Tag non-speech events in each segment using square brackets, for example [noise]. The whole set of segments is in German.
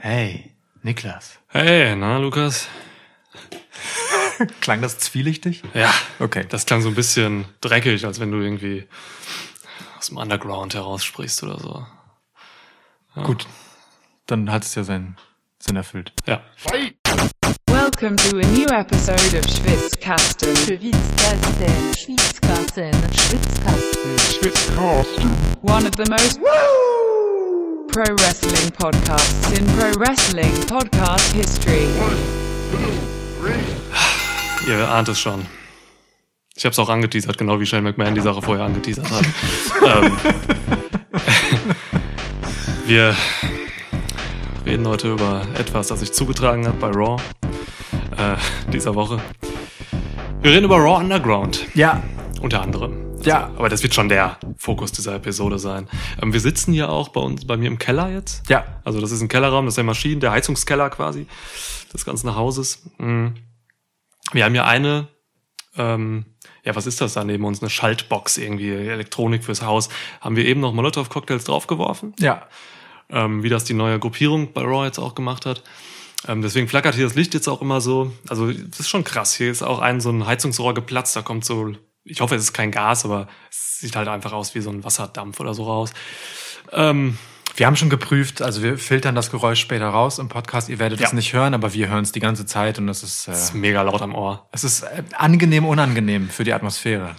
Hey, Niklas. Hey, na, Lukas? [laughs] Klang das zwielichtig? Ja, Okay. das klang so ein bisschen dreckig, als wenn du irgendwie aus dem Underground heraussprichst oder so. Gut. Dann hat es ja seinen Sinn erfüllt. Ja. Welcome to a new episode of Schwitzkasten. Schwitzkasten, Schwitzkasten, Schwitzkasten. one of the most pro wrestling podcasts in pro wrestling podcast history. Ihr ahnt es schon. Ich habe es auch angeteasert, genau wie Shane McMahon die Sache vorher angeteasert hat. ähm, [laughs] wir reden heute über etwas, das sich zugetragen hat bei Raw äh, dieser Woche. Wir reden über Raw Underground, Ja. unter anderem. Ja. Aber das wird schon der Fokus dieser Episode sein. Ähm, wir sitzen hier auch bei uns, bei mir im Keller jetzt. Ja. Also das ist ein Kellerraum, das ist der Maschinen, der Heizungskeller quasi des ganzen Hauses. Mm. Wir haben hier eine, ähm, ja, was ist das da neben uns? Eine Schaltbox irgendwie, Elektronik fürs Haus. Haben wir eben noch Molotow-Cocktails draufgeworfen, Ja. ähm, wie das die neue Gruppierung bei Raw jetzt auch gemacht hat. Ähm, deswegen flackert hier das Licht jetzt auch immer so. Also das ist schon krass. Hier ist auch ein so ein Heizungsrohr geplatzt. Da kommt so, ich hoffe, es ist kein Gas, aber es sieht halt einfach aus wie so ein Wasserdampf oder so raus. Ähm, Wir haben schon geprüft, also wir filtern das Geräusch später raus im Podcast. Ihr werdet es Ja. nicht hören, aber wir hören es die ganze Zeit und es ist, äh, ist mega laut am Ohr. es ist äh, angenehm, unangenehm für die Atmosphäre.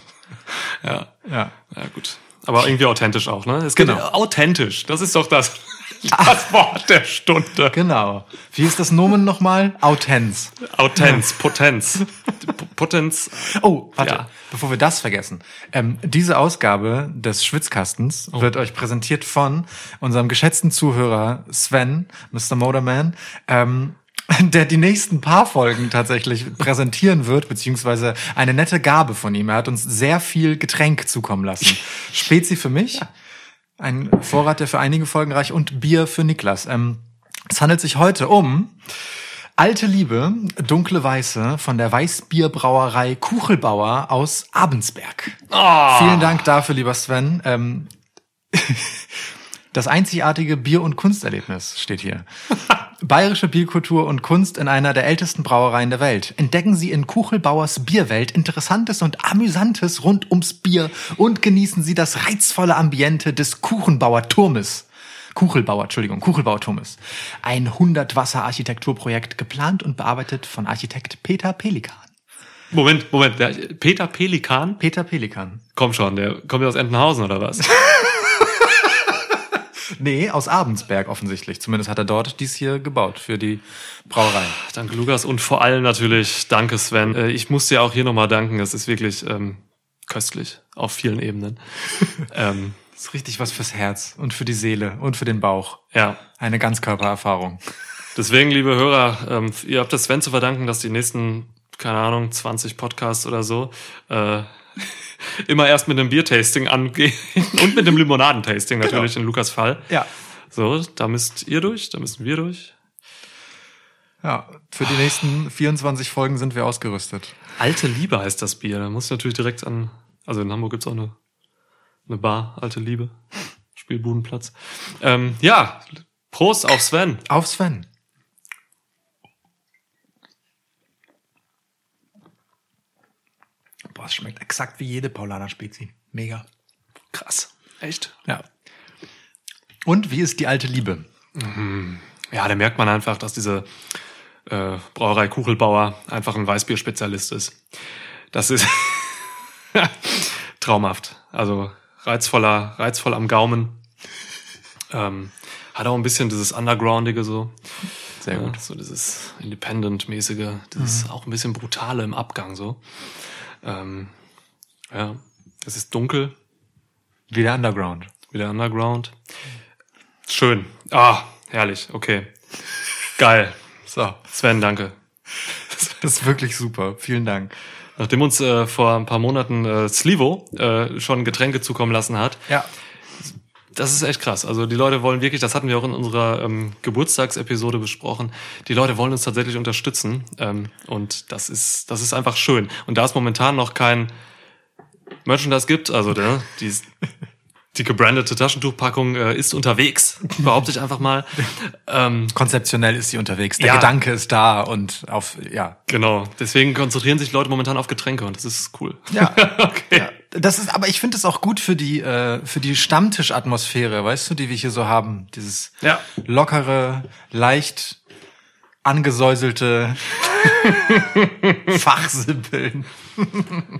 Ja. Ja. Ja, gut. Aber irgendwie authentisch auch, ne? Es geht Genau. authentisch. Das ist doch das, [laughs] das Wort der Stunde. Genau. Wie ist das Nomen nochmal? Autenz. Autenz, Potenz. Potenz. Oh, warte, Ja. bevor wir das vergessen. Ähm, diese Ausgabe des Schwitzkastens wird euch präsentiert von unserem geschätzten Zuhörer Sven, Mr. Motorman, ähm, [laughs] der die nächsten paar Folgen tatsächlich präsentieren wird, beziehungsweise eine nette Gabe von ihm. Er hat uns sehr viel Getränk zukommen lassen. [laughs] Spezi für mich, ein Vorrat, der für einige Folgen reicht, und Bier für Niklas. Ähm, es handelt sich heute um Alte Liebe, dunkle Weiße von der Weißbierbrauerei Kuchelbauer aus Abensberg. Vielen Dank dafür, lieber Sven. Ähm, [laughs] das einzigartige Bier- und Kunsterlebnis steht hier. [laughs] Bayerische Bierkultur und Kunst in einer der ältesten Brauereien der Welt. Entdecken Sie in Kuchelbauers Bierwelt Interessantes und Amüsantes rund ums Bier und genießen Sie das reizvolle Ambiente des Kuchenbauer Turmes. Kuchelbauer, Entschuldigung, Kuchelbauer Turmes. Ein 100-Wasser-Architekturprojekt, geplant und bearbeitet von Architekt Peter Pelikan. Moment, Moment. Der Peter Pelikan? Peter Pelikan. Komm schon, der kommt ja aus Entenhausen oder was? [laughs] Nee, aus Abensberg offensichtlich. Zumindest hat er dort dies hier gebaut für die Brauerei. Danke, Lukas. Und vor allem natürlich, danke, Sven. Äh, Ich muss dir auch hier nochmal danken. Das ist wirklich ähm, köstlich auf vielen Ebenen. [laughs] ähm, Das ist richtig was fürs Herz und für die Seele und für den Bauch. ja, Eine Ganzkörpererfahrung. Deswegen, liebe Hörer, ähm, ihr habt das Sven zu verdanken, dass die nächsten, keine Ahnung, 20 Podcasts oder so, äh, [laughs] immer erst mit einem Biertasting angehen [laughs] und mit dem Limonadentasting natürlich in Lukas Fall. Ja. So, da müsst ihr durch, da müssen wir durch. Ja, für die nächsten 24 Folgen sind wir ausgerüstet. Alte Liebe heißt das Bier. Da muss ich natürlich direkt an, also in Hamburg gibt's auch eine, eine Bar, Alte Liebe, Spielbudenplatz. Ähm, ja, Prost auf Sven. Auf Sven. Boah, es schmeckt exakt wie jede Paulaner Spezi. Mega. Krass. Echt? Ja. Und wie ist die alte Liebe? Ja, da merkt man einfach, dass diese äh, Brauerei Kuchelbauer einfach ein Weißbierspezialist ist. Das ist [laughs] traumhaft. Also reizvoller, reizvoll am Gaumen. Ähm, hat auch ein bisschen dieses Undergroundige so. Sehr Ja, gut. so dieses Independent-mäßige, dieses auch ein bisschen brutale im Abgang so. Ähm, ja, es ist dunkel, Wie der Underground. wieder Underground. Schön. Ah, herrlich. Okay. Geil. So. Sven, danke. Das ist wirklich super. Vielen Dank. Nachdem uns äh, vor ein paar Monaten äh, Slivo äh, schon Getränke zukommen lassen hat, Ja. Das ist echt krass. Also die Leute wollen wirklich, das hatten wir auch in unserer ähm, Geburtstagsepisode besprochen, die Leute wollen uns tatsächlich unterstützen ähm, und das ist, das ist einfach schön. Und da es momentan noch kein Merchandise gibt, also ne, die, Die gebrandete Taschentuchpackung äh, ist unterwegs, behaupte ich einfach mal. Ähm, Konzeptionell ist sie unterwegs. Der Ja. Gedanke ist da und auf, ja. genau. Deswegen konzentrieren sich Leute momentan auf Getränke und das ist cool. Ja. [laughs] okay. ja. Das ist, aber ich finde es auch gut für die, äh, für die Stammtischatmosphäre, weißt du, die wir hier so haben. Dieses Ja. lockere, leicht angesäuselte [laughs] Fachsimpeln.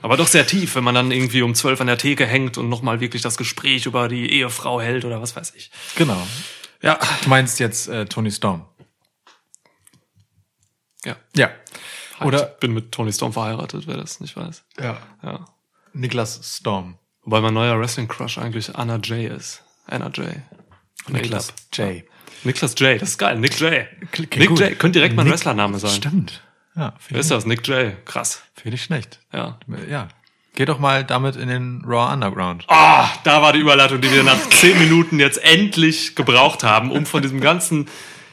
Aber doch sehr tief, wenn man dann irgendwie um zwölf an der Theke hängt und nochmal wirklich das Gespräch über die Ehefrau hält oder was weiß ich. Genau. Ja. Du meinst jetzt äh, Tony Storm. Ja. Ja. Oder ich bin mit Tony Storm verheiratet, wer das nicht weiß. ja. Ja. Niklas Storm. Wobei mein neuer Wrestling-Crush eigentlich Anna Jay ist. Anna Jay. Von Niklas. J. Niklas J, das ist geil. Nick J. Klingt Nick gut. J, könnte direkt mein Wrestlername sein. Stimmt. Ja, Wer finde ist das? Nick J. Krass. ich, find ich schlecht. Ja. Ja. Geh doch mal damit in den Raw Underground. Ah, da war die Überleitung, die wir nach zehn Minuten jetzt endlich gebraucht haben, um von diesem ganzen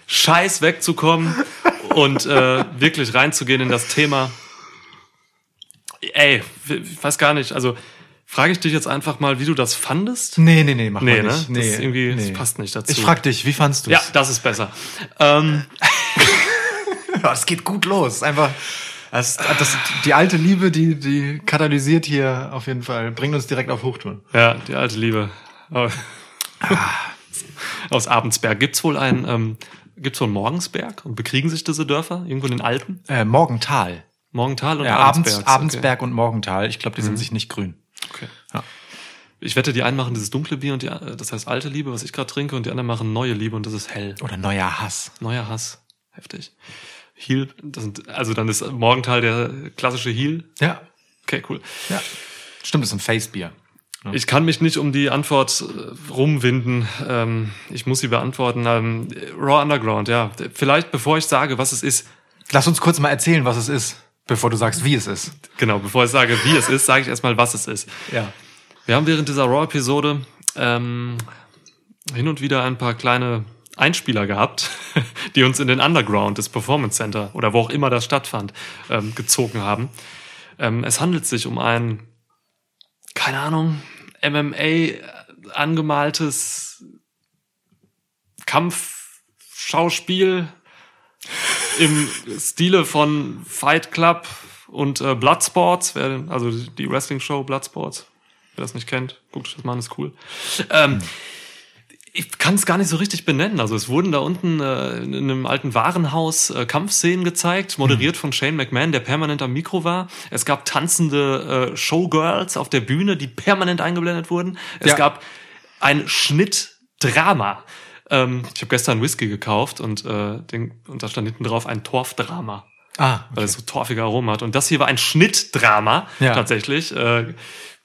Scheiß wegzukommen und äh, wirklich reinzugehen in das Thema. Ey, ich weiß gar nicht, also frage ich dich jetzt einfach mal, wie du das fandest? Nee, nee, nee, mach Nee, mal ne? nicht. Das ist irgendwie- das passt nicht dazu. Ich frag dich, wie fandst du Ja, das ist besser. Ähm, [laughs] Ja, es geht gut los. Einfach, das, das, die alte Liebe, die, die katalysiert hier auf jeden Fall, bringt uns direkt auf Hochtouren. ja, die alte Liebe. Oh. Aus Abendsberg. Gibt's wohl ein, ähm, gibt's wohl einen Morgensberg und bekriegen sich diese Dörfer irgendwo in den Alpen? Äh, Morgental. Morgental und Ja, Abends, Abendsberg. Abendsberg und Morgental. Ich glaube, die sind sich nicht grün. Okay. Ja. Ich wette, die einen machen dieses dunkle Bier und die, äh, das heißt alte Liebe, was ich gerade trinke, und die anderen machen neue Liebe und das ist hell. Oder neuer Hass. Neuer Hass. Heftig. Heal, das sind, also dann ist Morgental der klassische Heal. Ja. Okay, cool. Ja. Stimmt, das ist ein Facebier. Ich kann mich nicht um die Antwort äh, rumwinden. Ähm, ich muss sie beantworten. Ähm, Raw Underground, ja. Vielleicht, bevor ich sage, was es ist, Lass uns kurz mal erzählen, was es ist, bevor du sagst, wie es ist. genau, bevor ich sage, wie es ist, sage ich erstmal, was es ist. Ja. Wir haben während dieser Raw-Episode ähm, hin und wieder ein paar kleine Einspieler gehabt, [laughs] die uns in den Underground des Performance Center oder wo auch immer das stattfand, ähm, gezogen haben. Ähm, es handelt sich um ein, keine Ahnung, MMA angemaltes Kampfschauspiel im Stile von Fight Club und äh, Bloodsports, wer, also die Wrestling-Show Bloodsports. Wer das nicht kennt, guckt euch das mal an, ist cool. Ähm, ich kann es gar nicht so richtig benennen. Also es wurden da unten äh, in einem alten Warenhaus äh, Kampfszenen gezeigt, moderiert von Shane McMahon, der permanent am Mikro war. Es gab tanzende äh, Showgirls auf der Bühne, die permanent eingeblendet wurden. Es Ja. gab ein Schnittdrama. Ähm, ich habe gestern Whisky gekauft und, äh, den, und da stand hinten drauf ein Torfdrama Ah, weil es so torfige Aromen hat. Und das hier war ein Schnittdrama Ja. tatsächlich. Äh,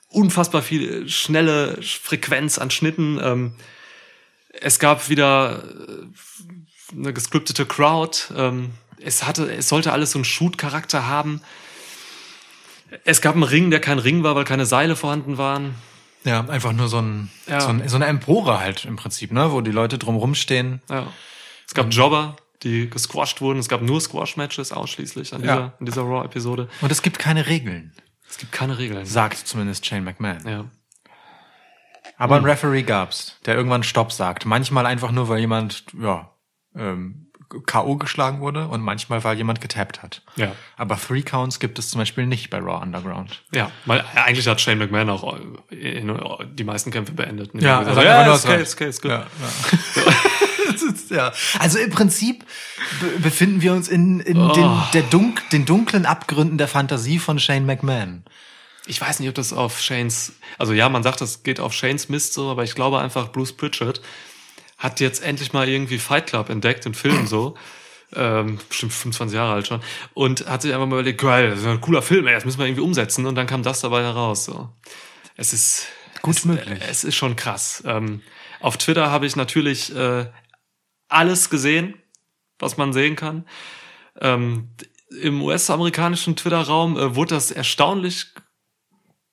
unfassbar viel schnelle Frequenz an Schnitten. Ähm, es gab wieder äh, eine gescriptete Crowd. Ähm, es hatte, es sollte alles so einen Shoot-Charakter haben. Es gab einen Ring, der kein Ring war, weil keine Seile vorhanden waren. Ja, einfach nur so, ein, Ja. so, ein, so eine Empore halt im Prinzip, ne, wo die Leute drumrum stehen. Ja. Es gab Jobber, die gesquashed wurden. Es gab nur Squash-Matches ausschließlich an dieser, Ja. in dieser Raw-Episode. Und es gibt keine Regeln, Es gibt keine Regeln. sagt zumindest Shane McMahon. Ja. Aber einen Referee gab's, der irgendwann Stopp sagt. Manchmal einfach nur, weil jemand, ja, ähm, K.O. geschlagen wurde und manchmal, weil jemand getappt hat. Ja. Aber Three Counts gibt es zum Beispiel nicht bei Raw Underground. Ja, weil eigentlich hat Shane McMahon auch äh, die meisten Kämpfe beendet. Ja, also ja, ist okay, ist okay, ist gut. Ja, ja. [laughs] Ja. Also im Prinzip be befinden wir uns in, in Oh. den, der Dunk den dunklen Abgründen der Fantasie von Shane McMahon. Ich weiß nicht, ob das auf Shanes, also ja, man sagt, das geht auf Shanes Mist so, aber ich glaube einfach, Bruce Pritchard hat jetzt endlich mal irgendwie Fight Club entdeckt, den Film so. Ähm, bestimmt 25 Jahre alt schon. Und hat sich einfach mal überlegt, geil, das ist ein cooler Film, ey, das müssen wir irgendwie umsetzen. Und dann kam das dabei heraus. So. Es ist Gut es, möglich. Es ist schon krass. Ähm, auf Twitter habe ich natürlich äh, alles gesehen, was man sehen kann. Ähm, Im US-amerikanischen Twitter-Raum äh, wurde das erstaunlich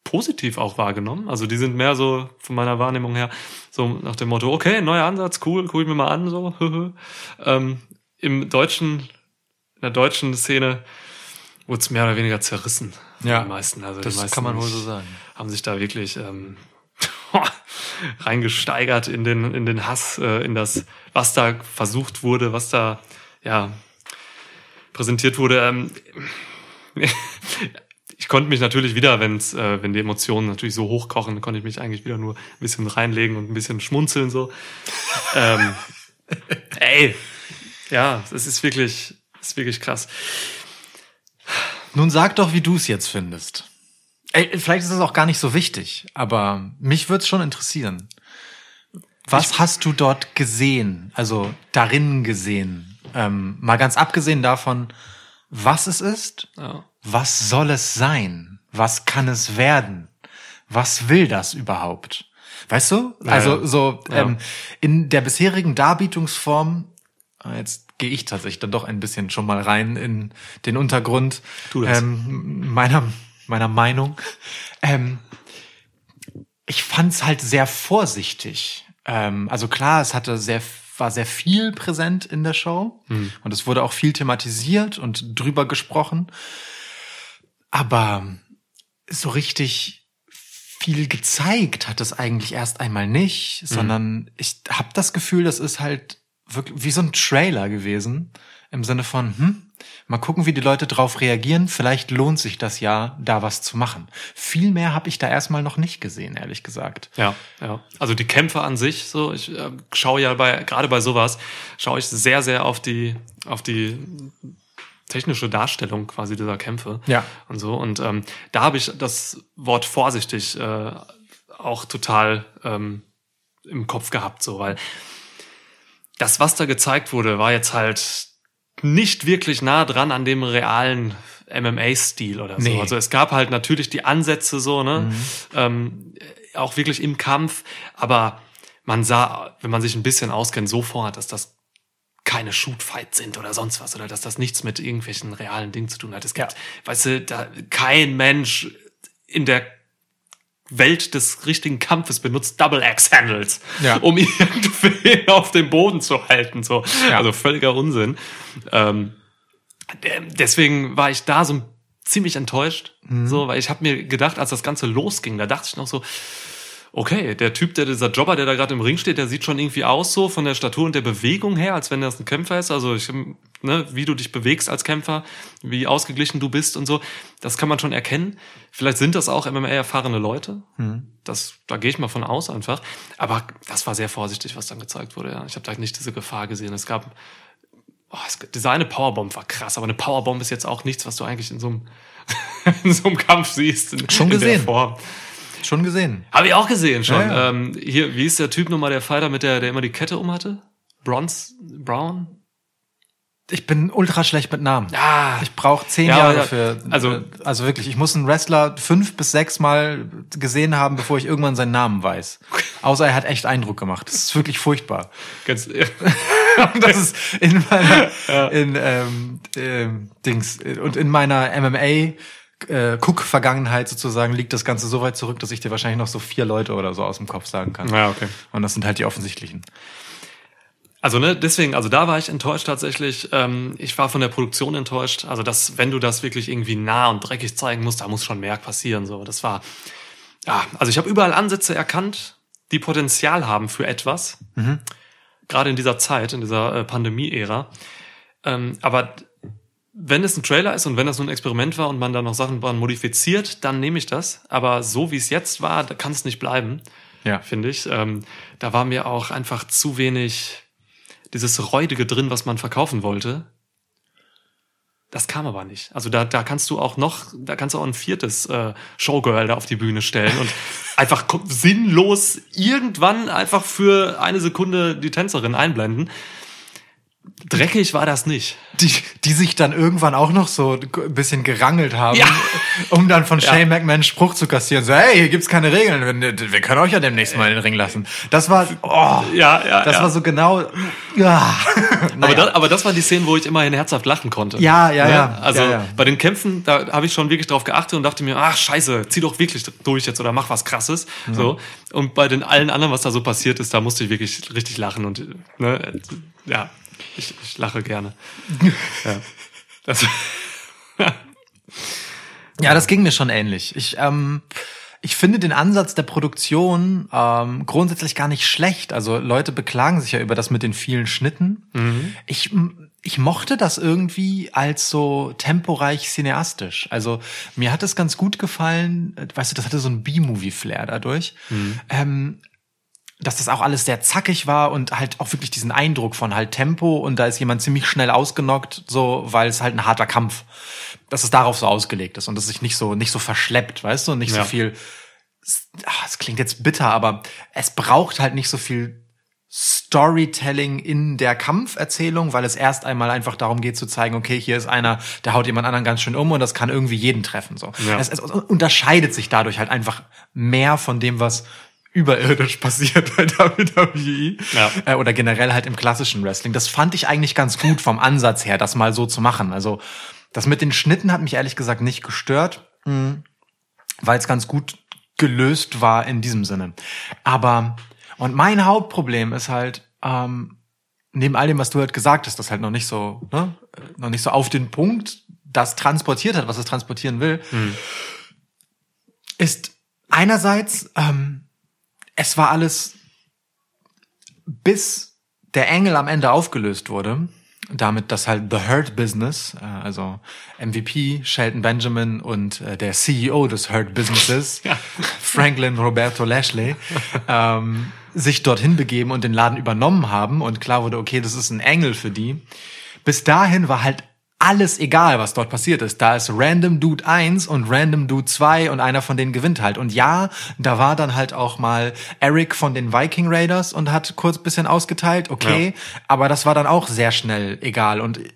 positiv auch wahrgenommen. Also die sind mehr so von meiner Wahrnehmung her so nach dem Motto, okay, neuer Ansatz, cool, guck ich mir mal an, so. [laughs] ähm, Im deutschen, in der deutschen Szene wurde es mehr oder weniger zerrissen. Ja, die meisten. Also das meisten kann man wohl so sagen. Haben sich da wirklich ähm, [laughs] reingesteigert in den, in den Hass, äh, in das, was da versucht wurde, was da, ja, präsentiert wurde. Ähm, [laughs] ich konnte mich natürlich wieder, wenn's, äh, wenn die Emotionen natürlich so hochkochen, konnte ich mich eigentlich wieder nur ein bisschen reinlegen und ein bisschen schmunzeln so. ähm, [laughs] ey, ja, es ist wirklich, es ist wirklich krass. Nun sag doch, wie du es jetzt findest. Ey, vielleicht ist es auch gar nicht so wichtig, aber mich würde es schon interessieren. Was hast du dort gesehen, also darin gesehen? Ähm, mal ganz abgesehen davon, was es ist, Ja. Was soll es sein? Was kann es werden? Was will das überhaupt? Weißt du? Also ja. so Ja. ähm, in der bisherigen Darbietungsform, ah, jetzt gehe ich tatsächlich dann doch ein bisschen schon mal rein in den Untergrund ähm, meiner meiner Meinung. Ähm, ich fand's halt sehr vorsichtig. Ähm, also klar, es hatte sehr war sehr viel präsent in der Show und es wurde auch viel thematisiert und drüber gesprochen. Aber so richtig viel gezeigt hat es eigentlich erst einmal nicht, sondern ich habe das Gefühl, das ist halt wirklich wie so ein Trailer gewesen im Sinne von, hm, mal gucken, wie die Leute drauf reagieren. Vielleicht lohnt sich das ja, da was zu machen. Viel mehr habe ich da erstmal noch nicht gesehen, ehrlich gesagt. Ja, ja. Also die Kämpfe an sich, so, ich äh, schaue ja bei, gerade bei sowas, schaue ich sehr, sehr auf die, auf die technische Darstellung quasi dieser Kämpfe. Ja. Und so. Und ähm, da habe ich das Wort vorsichtig äh, auch total ähm, im Kopf gehabt, so, weil das, was da gezeigt wurde, war jetzt halt nicht wirklich nah dran an dem realen MMA-Stil oder so. Nee. Also es gab halt natürlich die Ansätze so, ne? Ähm, auch wirklich im Kampf, aber man sah, wenn man sich ein bisschen auskennt, sofort, dass das keine Shootfights sind oder sonst was oder dass das nichts mit irgendwelchen realen Dingen zu tun hat. Es gibt, weißt du, da kein Mensch in der Welt des richtigen Kampfes benutzt Double Axe Handles, Ja. um [laughs] irgendwie auf dem Boden zu halten. So. Ja. Also völliger Unsinn. Ähm, de- deswegen war ich da so ziemlich enttäuscht, so, weil ich habe mir gedacht, als das Ganze losging, da dachte ich noch so, okay, der Typ, der dieser Jobber, der da gerade im Ring steht, der sieht schon irgendwie aus so von der Statur und der Bewegung her, als wenn das ein Kämpfer ist. Also ich, ne, wie du dich bewegst als Kämpfer, wie ausgeglichen du bist und so, das kann man schon erkennen. Vielleicht sind das auch MMA-erfahrene Leute. Das, da gehe ich mal von aus einfach. Aber das war sehr vorsichtig, was dann gezeigt wurde. Ja. Ich habe da nicht diese Gefahr gesehen. Es gab Oh, es, diese eine Powerbomb war krass, aber eine Powerbomb ist jetzt auch nichts, was du eigentlich in so einem, [laughs] in so einem Kampf siehst. In, Schon in der gesehen. Form. Schon gesehen. Habe ich auch gesehen schon. Ja, ja. Ähm, hier, wie ist der Typ nochmal, der Fighter mit der, der immer die Kette um hatte? Bronze, Brown? Ich bin ultra schlecht mit Namen. Ah, Ich brauche zehn Ja, Jahre ja. für. Also- äh, also wirklich, ich muss einen Wrestler fünf bis sechs Mal gesehen haben, bevor ich irgendwann seinen Namen weiß. Außer er hat echt Eindruck gemacht. Das ist wirklich furchtbar. ganz, [laughs] das ist in meiner in ähm, ähm, Dings und in meiner MMA äh, Cook-Vergangenheit sozusagen liegt das Ganze so weit zurück, dass ich dir wahrscheinlich noch so vier Leute oder so aus dem Kopf sagen kann. ja, okay. Und das sind halt die offensichtlichen. Also ne, deswegen, also da war ich enttäuscht tatsächlich. Ähm, ich war von der Produktion enttäuscht. Also dass, wenn du das wirklich irgendwie nah und dreckig zeigen musst, da muss schon mehr passieren. So, das war. Ja, also ich habe überall Ansätze erkannt, die Potenzial haben für etwas. Gerade in dieser Zeit, in dieser äh, Pandemie-Ära. Ähm, aber wenn es ein Trailer ist und wenn das nur ein Experiment war und man da noch Sachen dran modifiziert, dann nehme ich das. Aber so wie es jetzt war, da kann es nicht bleiben Ja. finde ich. Ähm, da war mir auch einfach zu wenig dieses Räudige drin, was man verkaufen wollte. Das kam aber nicht. Also da, da kannst du auch noch, da kannst du auch ein viertes äh, Showgirl da auf die Bühne stellen und [laughs] einfach sinnlos irgendwann einfach für eine Sekunde die Tänzerin einblenden. Dreckig war das nicht. Die, die sich dann irgendwann auch noch so ein bisschen gerangelt haben, Ja. um dann von Ja. Shane McMahon Spruch zu kassieren. So, hey, hier gibt's keine Regeln. Wir, wir können euch ja demnächst mal in den Ring lassen. Das war, oh, Ja, ja, das ja. war so genau, ja. [laughs] Aber, Naja. das, aber das waren die Szenen, wo ich immerhin herzhaft lachen konnte. Ja, ja, Ne? ja. Also Ja, ja. bei den Kämpfen, da habe ich schon wirklich drauf geachtet und dachte mir, ach scheiße, zieh doch wirklich durch jetzt oder mach was krasses. So. Und bei den allen anderen, was da so passiert ist, da musste ich wirklich richtig lachen und ne, ja, ich, ich lache gerne. [laughs] ja. Das, [laughs] Ja, das ging mir schon ähnlich. Ich, ähm, ich finde den Ansatz der Produktion ähm, grundsätzlich gar nicht schlecht. Also Leute beklagen sich ja über das mit den vielen Schnitten. Ich, ich mochte das irgendwie als so temporeich cineastisch. Also mir hat es ganz gut gefallen, äh, weißt du, das hatte so ein B-Movie-Flair dadurch. Ähm, dass das auch alles sehr zackig war und halt auch wirklich diesen Eindruck von halt Tempo und da ist jemand ziemlich schnell ausgenockt, so, weil es halt ein harter Kampf, dass es darauf so ausgelegt ist und dass sich nicht so, nicht so verschleppt, weißt du, und nicht Ja. so viel, ah, es klingt jetzt bitter, aber es braucht halt nicht so viel Storytelling in der Kampferzählung, weil es erst einmal einfach darum geht zu zeigen, okay, hier ist einer, der haut jemand anderen ganz schön um und das kann irgendwie jeden treffen, so. Ja. Es, es unterscheidet sich dadurch halt einfach mehr von dem, was überirdisch passiert [laughs] bei WWE Ja. äh, oder generell halt im klassischen Wrestling. Das fand ich eigentlich ganz gut vom Ansatz her, das mal so zu machen. Also das mit den Schnitten hat mich ehrlich gesagt nicht gestört, mh, weil es ganz gut gelöst war in diesem Sinne. Aber und mein Hauptproblem ist halt ähm, neben all dem, was du halt gesagt hast, das halt noch nicht so, ne, noch nicht so auf den Punkt das transportiert hat, was es transportieren will, ist einerseits, ähm, es war alles bis der Engel am Ende aufgelöst wurde, damit das halt The Hurt Business, äh, also MVP, Shelton Benjamin und äh, der CEO des Hurt Businesses, Franklin Roberto Lashley, ähm, sich dorthin begeben und den Laden übernommen haben und klar wurde, okay, das ist ein Engel für die. Bis dahin war halt alles egal, was dort passiert ist. Da ist Random Dude 1 und Random Dude 2 und einer von denen gewinnt halt. Und ja, da war dann halt auch mal Eric von den Viking Raiders und hat kurz bisschen ausgeteilt, okay, aber das war dann auch sehr schnell egal. Und äh,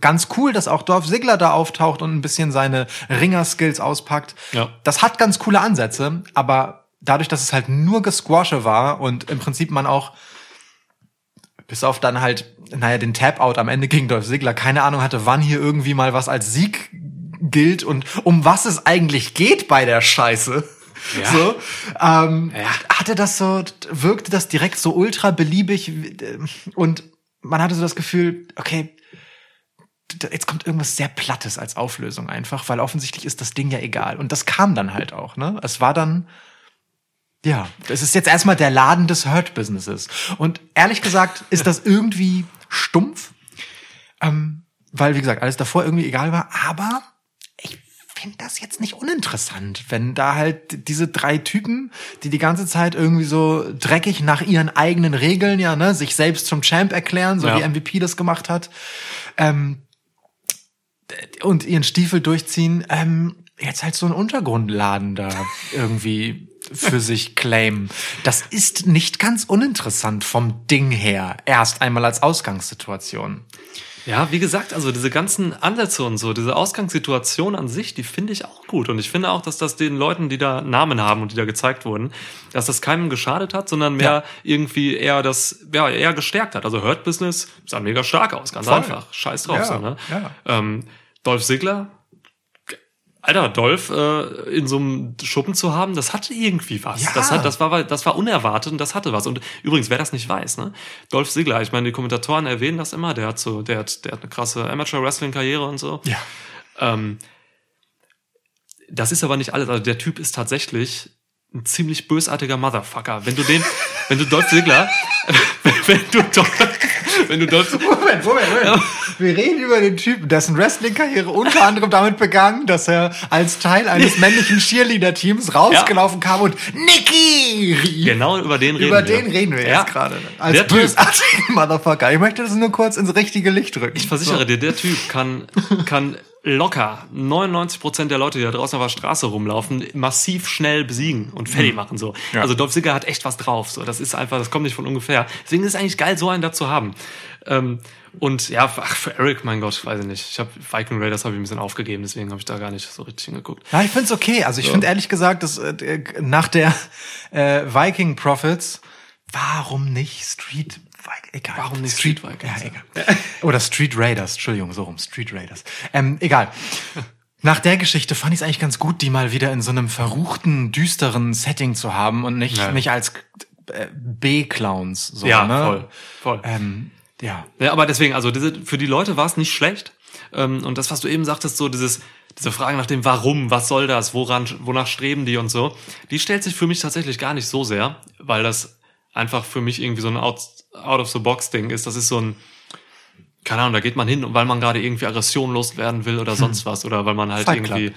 ganz cool, dass auch Dolph Ziggler da auftaucht und ein bisschen seine Ringer-Skills auspackt. Ja. Das hat ganz coole Ansätze, aber dadurch, dass es halt nur Gesquashe war und im Prinzip man auch bis auf dann halt, naja, den Tap-Out am Ende gegen Dolph Ziggler keine Ahnung hatte, wann hier irgendwie mal was als Sieg gilt und um was es eigentlich geht bei der Scheiße. Ja. So, ähm, hatte das so, wirkte das direkt so ultra beliebig äh, und man hatte so das Gefühl, okay, jetzt kommt irgendwas sehr Plattes als Auflösung einfach, weil offensichtlich ist das Ding ja egal. Und das kam dann halt auch, ne? Es war dann, ja, es ist jetzt erstmal der Laden des Hurt-Businesses. Und ehrlich gesagt ist das irgendwie stumpf, ähm, weil, wie gesagt, alles davor irgendwie egal war. Aber ich finde das jetzt nicht uninteressant, wenn da halt diese drei Typen, die die ganze Zeit irgendwie so dreckig nach ihren eigenen Regeln, ja, ne, sich selbst zum Champ erklären, so Ja. wie MVP das gemacht hat, ähm, und ihren Stiefel durchziehen, ähm, jetzt halt so einen Untergrundladen da irgendwie für sich claimen. Das ist nicht ganz uninteressant vom Ding her. Erst einmal als Ausgangssituation. Ja, wie gesagt, also diese ganzen Ansätze und so, diese Ausgangssituation an sich, die finde ich auch gut. Und ich finde auch, dass das den Leuten, die da Namen haben und die da gezeigt wurden, dass das keinem geschadet hat, sondern mehr Ja. irgendwie eher das, ja, eher gestärkt hat. Also Hurt Business sah mega stark aus, ganz Voll. einfach. Scheiß drauf, Ja, so, ne? ja. Ähm, Dolph Ziggler, Alter, Dolph äh, in so einem Schuppen zu haben, das hatte irgendwie was. Ja. Das, hat, das, war, das war unerwartet und das hatte was. Und übrigens, wer das nicht weiß, ne? Dolph Ziggler, ich meine, die Kommentatoren erwähnen das immer, der hat so, der hat, der hat eine krasse Amateur-Wrestling-Karriere und so. Ja. Ähm, das ist aber nicht alles. Also der Typ ist tatsächlich ein ziemlich bösartiger Motherfucker. Wenn du den, wenn du Dolph Ziggler, [laughs] wenn du Dolph, wenn du Dolph, Moment, Moment, Moment. Wir reden über den Typen, dessen Wrestling-Karriere unter anderem damit begann, dass er als Teil eines männlichen Cheerleader-Teams rausgelaufen kam und rief. genau über den reden Über wir. den reden wir Ja. jetzt gerade. Als Der Typ. bösartigen Motherfucker. Ich möchte das nur kurz ins richtige Licht rücken. Ich versichere dir, der Typ kann, kann locker 99% der Leute, die da draußen auf der Straße rumlaufen, massiv schnell besiegen und fertig machen. So. Ja. Also Dolph Ziggler hat echt was drauf. So. Das ist einfach, das kommt nicht von ungefähr. Deswegen ist es eigentlich geil, so einen da zu haben. Ähm, und ja, ach, für Eric, mein Gott, weiß ich nicht. Ich habe Viking Raiders habe ich ein bisschen aufgegeben, deswegen habe ich da gar nicht so richtig hingeguckt. Ja, ich find's okay. Also ich find ehrlich gesagt, dass äh, nach der äh, Viking Profits, warum nicht Street Viking? Egal. Warum nicht Street, Street Vikings? Ja, egal. Oder Street Raiders, Entschuldigung, so rum, Street Raiders. Ähm, egal. [laughs] Nach der Geschichte fand ich es eigentlich ganz gut, die mal wieder in so einem verruchten, düsteren Setting zu haben und nicht, Ja. nicht als äh, B-Clowns. So, Ja, ne? voll, voll. Ähm, ja. Ja, aber deswegen, also diese, für die Leute war es nicht schlecht. Ähm, und das, was du eben sagtest, so dieses, diese Frage nach dem Warum, was soll das, woran, wonach streben die und so, die stellt sich für mich tatsächlich gar nicht so sehr, weil das einfach für mich irgendwie so ein Out, out of the box Ding ist. Das ist so ein, keine Ahnung, da geht man hin, weil man gerade irgendwie Aggression loswerden will oder sonst was oder weil man halt Fight Club. irgendwie,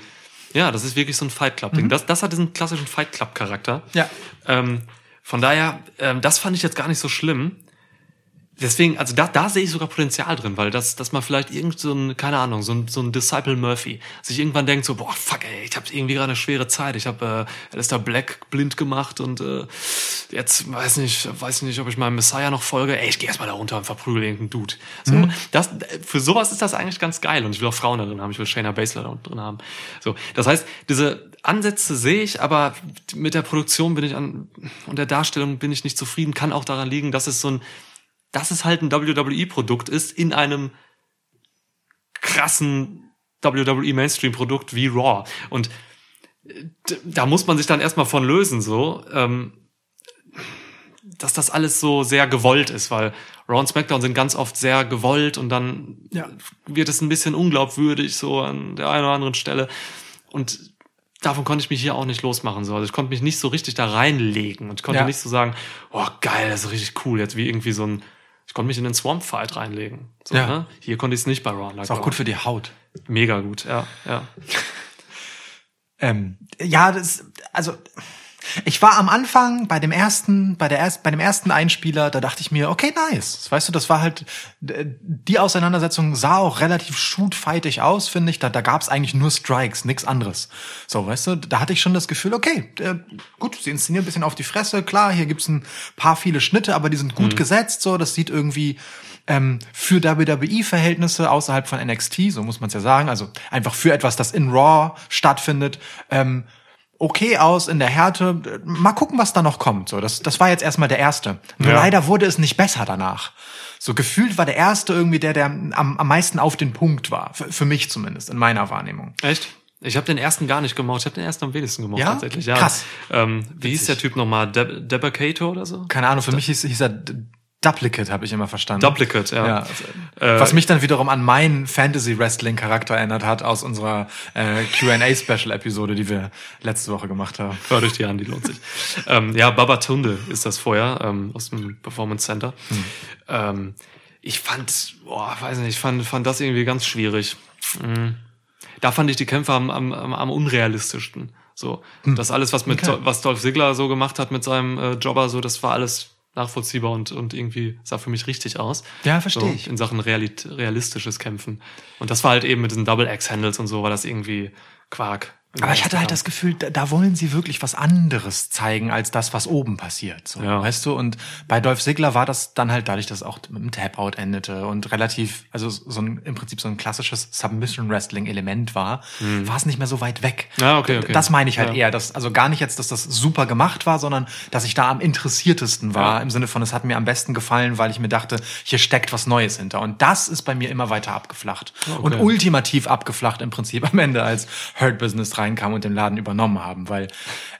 ja, das ist wirklich so ein Fight Club Ding. Das, das hat diesen klassischen Fight Club Charakter. Ja. Ähm, von daher, ähm, das fand ich jetzt gar nicht so schlimm. Deswegen, also da, da sehe ich sogar Potenzial drin, weil das, dass man vielleicht irgend so ein, keine Ahnung, so ein, so ein Disciple Murphy sich irgendwann denkt so, boah, fuck, ey, ich habe irgendwie gerade eine schwere Zeit. Ich habe äh, Alistair Black blind gemacht und äh, jetzt weiß nicht, weiß nicht, ob ich meinem Messiah noch folge. Ey, ich gehe erstmal da runter und verprügel irgendeinen Dude. So, das, für sowas ist das eigentlich ganz geil und ich will auch Frauen da drin haben. Ich will Shayna Baszler da drin haben. So, das heißt, diese Ansätze sehe ich, aber mit der Produktion bin ich an und der Darstellung bin ich nicht zufrieden. Kann auch daran liegen, dass es so ein dass es halt ein WWE-Produkt ist in einem krassen WWE-Mainstream-Produkt wie Raw. Und äh, da muss man sich dann erstmal von lösen, so, ähm, dass das alles so sehr gewollt ist, weil Raw und SmackDown sind ganz oft sehr gewollt und dann Ja. wird es ein bisschen unglaubwürdig so an der einen oder anderen Stelle. Und davon konnte ich mich hier auch nicht losmachen. So. Also ich konnte mich nicht so richtig da reinlegen und ich konnte Ja. nicht so sagen, oh geil, das ist richtig cool, jetzt wie irgendwie so ein, ich konnte mich in den Swamp Fight reinlegen. So, Ja. ne? Hier konnte ich es nicht bei Raw. Ist auch gut für die Haut. Mega gut, ja, ja. Ähm, ja, das, also ich war am Anfang bei dem ersten, bei der erst, bei dem ersten Einspieler, da dachte ich mir, okay, nice. Weißt du, das war halt die Auseinandersetzung sah auch relativ shootfightig aus, finde ich. Da, da gab es eigentlich nur Strikes, nix anderes. So, weißt du, da hatte ich schon das Gefühl, okay, äh, gut, sie inszenieren ein bisschen auf die Fresse. Klar, hier gibt's ein paar viele Schnitte, aber die sind gut gesetzt. So, das sieht irgendwie ähm, für WWE-Verhältnisse außerhalb von NXT, so muss man es ja sagen, also einfach für etwas, das in Raw stattfindet, ähm, okay aus in der Härte. Mal gucken, was da noch kommt. So, das, das war jetzt erstmal der erste. Nur Ja. leider wurde es nicht besser danach. So gefühlt war der erste irgendwie der, der am, am meisten auf den Punkt war. Für, für mich zumindest, in meiner Wahrnehmung. Echt? Ich habe den ersten gar nicht gemocht. Ich habe den ersten am wenigsten gemocht Ja? tatsächlich. Ja. Krass. Ähm, wie hieß der Typ nochmal? Deb Debacato oder so? Keine Ahnung, für mich hieß, hieß er Duplicate, habe ich immer verstanden. Duplicate, ja. Ja. Äh, Was mich dann wiederum an meinen Fantasy-Wrestling-Charakter erinnert hat aus unserer äh, Q&A-Special-Episode, die wir letzte Woche gemacht haben. Hört euch die an, die lohnt sich. ähm, ja, Babatunde ist das vorher ähm, aus dem Performance Center. Ähm, ich fand, boah, weiß nicht, ich fand, fand das irgendwie ganz schwierig. Mhm. Da fand ich die Kämpfe am, am, am, unrealistischsten. So, das alles, was mit Okay. was Dolph Ziggler so gemacht hat mit seinem äh, Jobber, so, das war alles nachvollziehbar und, und irgendwie sah für mich richtig aus. Ja, versteh so, ich. In Sachen realit realistisches Kämpfen. Und das war halt eben mit diesen Double Axe Handles und so, war das irgendwie Quark. Aber ich hatte halt das Gefühl, da, da wollen sie wirklich was anderes zeigen als das, was oben passiert. So, Ja. Weißt du? Und bei Dolph Ziggler war das dann halt dadurch, dass auch mit einem Tap-Out endete und relativ, also so ein, im Prinzip so ein klassisches Submission-Wrestling-Element war, war es nicht mehr so weit weg. Ah, okay, okay. Das meine ich halt Ja. eher. Dass, also gar nicht jetzt, dass das super gemacht war, sondern dass ich da am interessiertesten war. Ja. Im Sinne von, es hat mir am besten gefallen, weil ich mir dachte, hier steckt was Neues hinter. Und das ist bei mir immer weiter abgeflacht. Und okay. ultimativ abgeflacht im Prinzip am Ende, als Hurt Business reinkam und den Laden übernommen haben. Weil,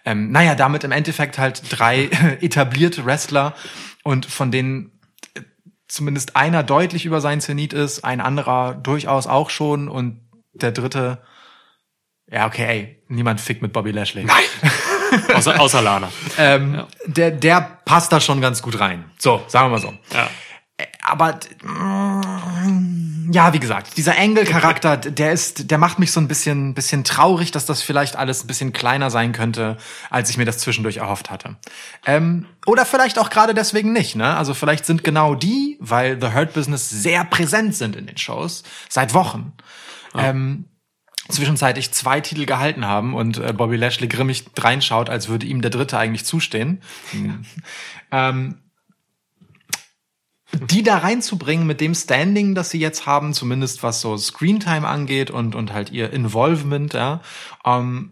ähm, naja, damit im Endeffekt halt drei [laughs] etablierte Wrestler und von denen äh, zumindest einer deutlich über sein Zenit ist, ein anderer durchaus auch schon und der dritte, ja, okay, ey, niemand fickt mit Bobby Lashley. Nein. [laughs] außer, außer Lana. Ähm, der, der passt da schon ganz gut rein. So, sagen wir mal so. Ja. Aber mm, ja, wie gesagt, dieser Angle-Charakter, der ist, der macht mich so ein bisschen, bisschen traurig, dass das vielleicht alles ein bisschen kleiner sein könnte, als ich mir das zwischendurch erhofft hatte. Ähm, oder vielleicht auch gerade deswegen nicht, ne? Also vielleicht sind genau die, weil The Hurt Business sehr präsent sind in den Shows seit Wochen. Ähm, zwischenzeitlich zwei Titel gehalten haben und äh, Bobby Lashley grimmig reinschaut, als würde ihm der dritte eigentlich zustehen. [laughs] ähm, die da reinzubringen mit dem Standing, das sie jetzt haben, zumindest was so Screentime angeht und, und halt ihr Involvement, ja, ähm,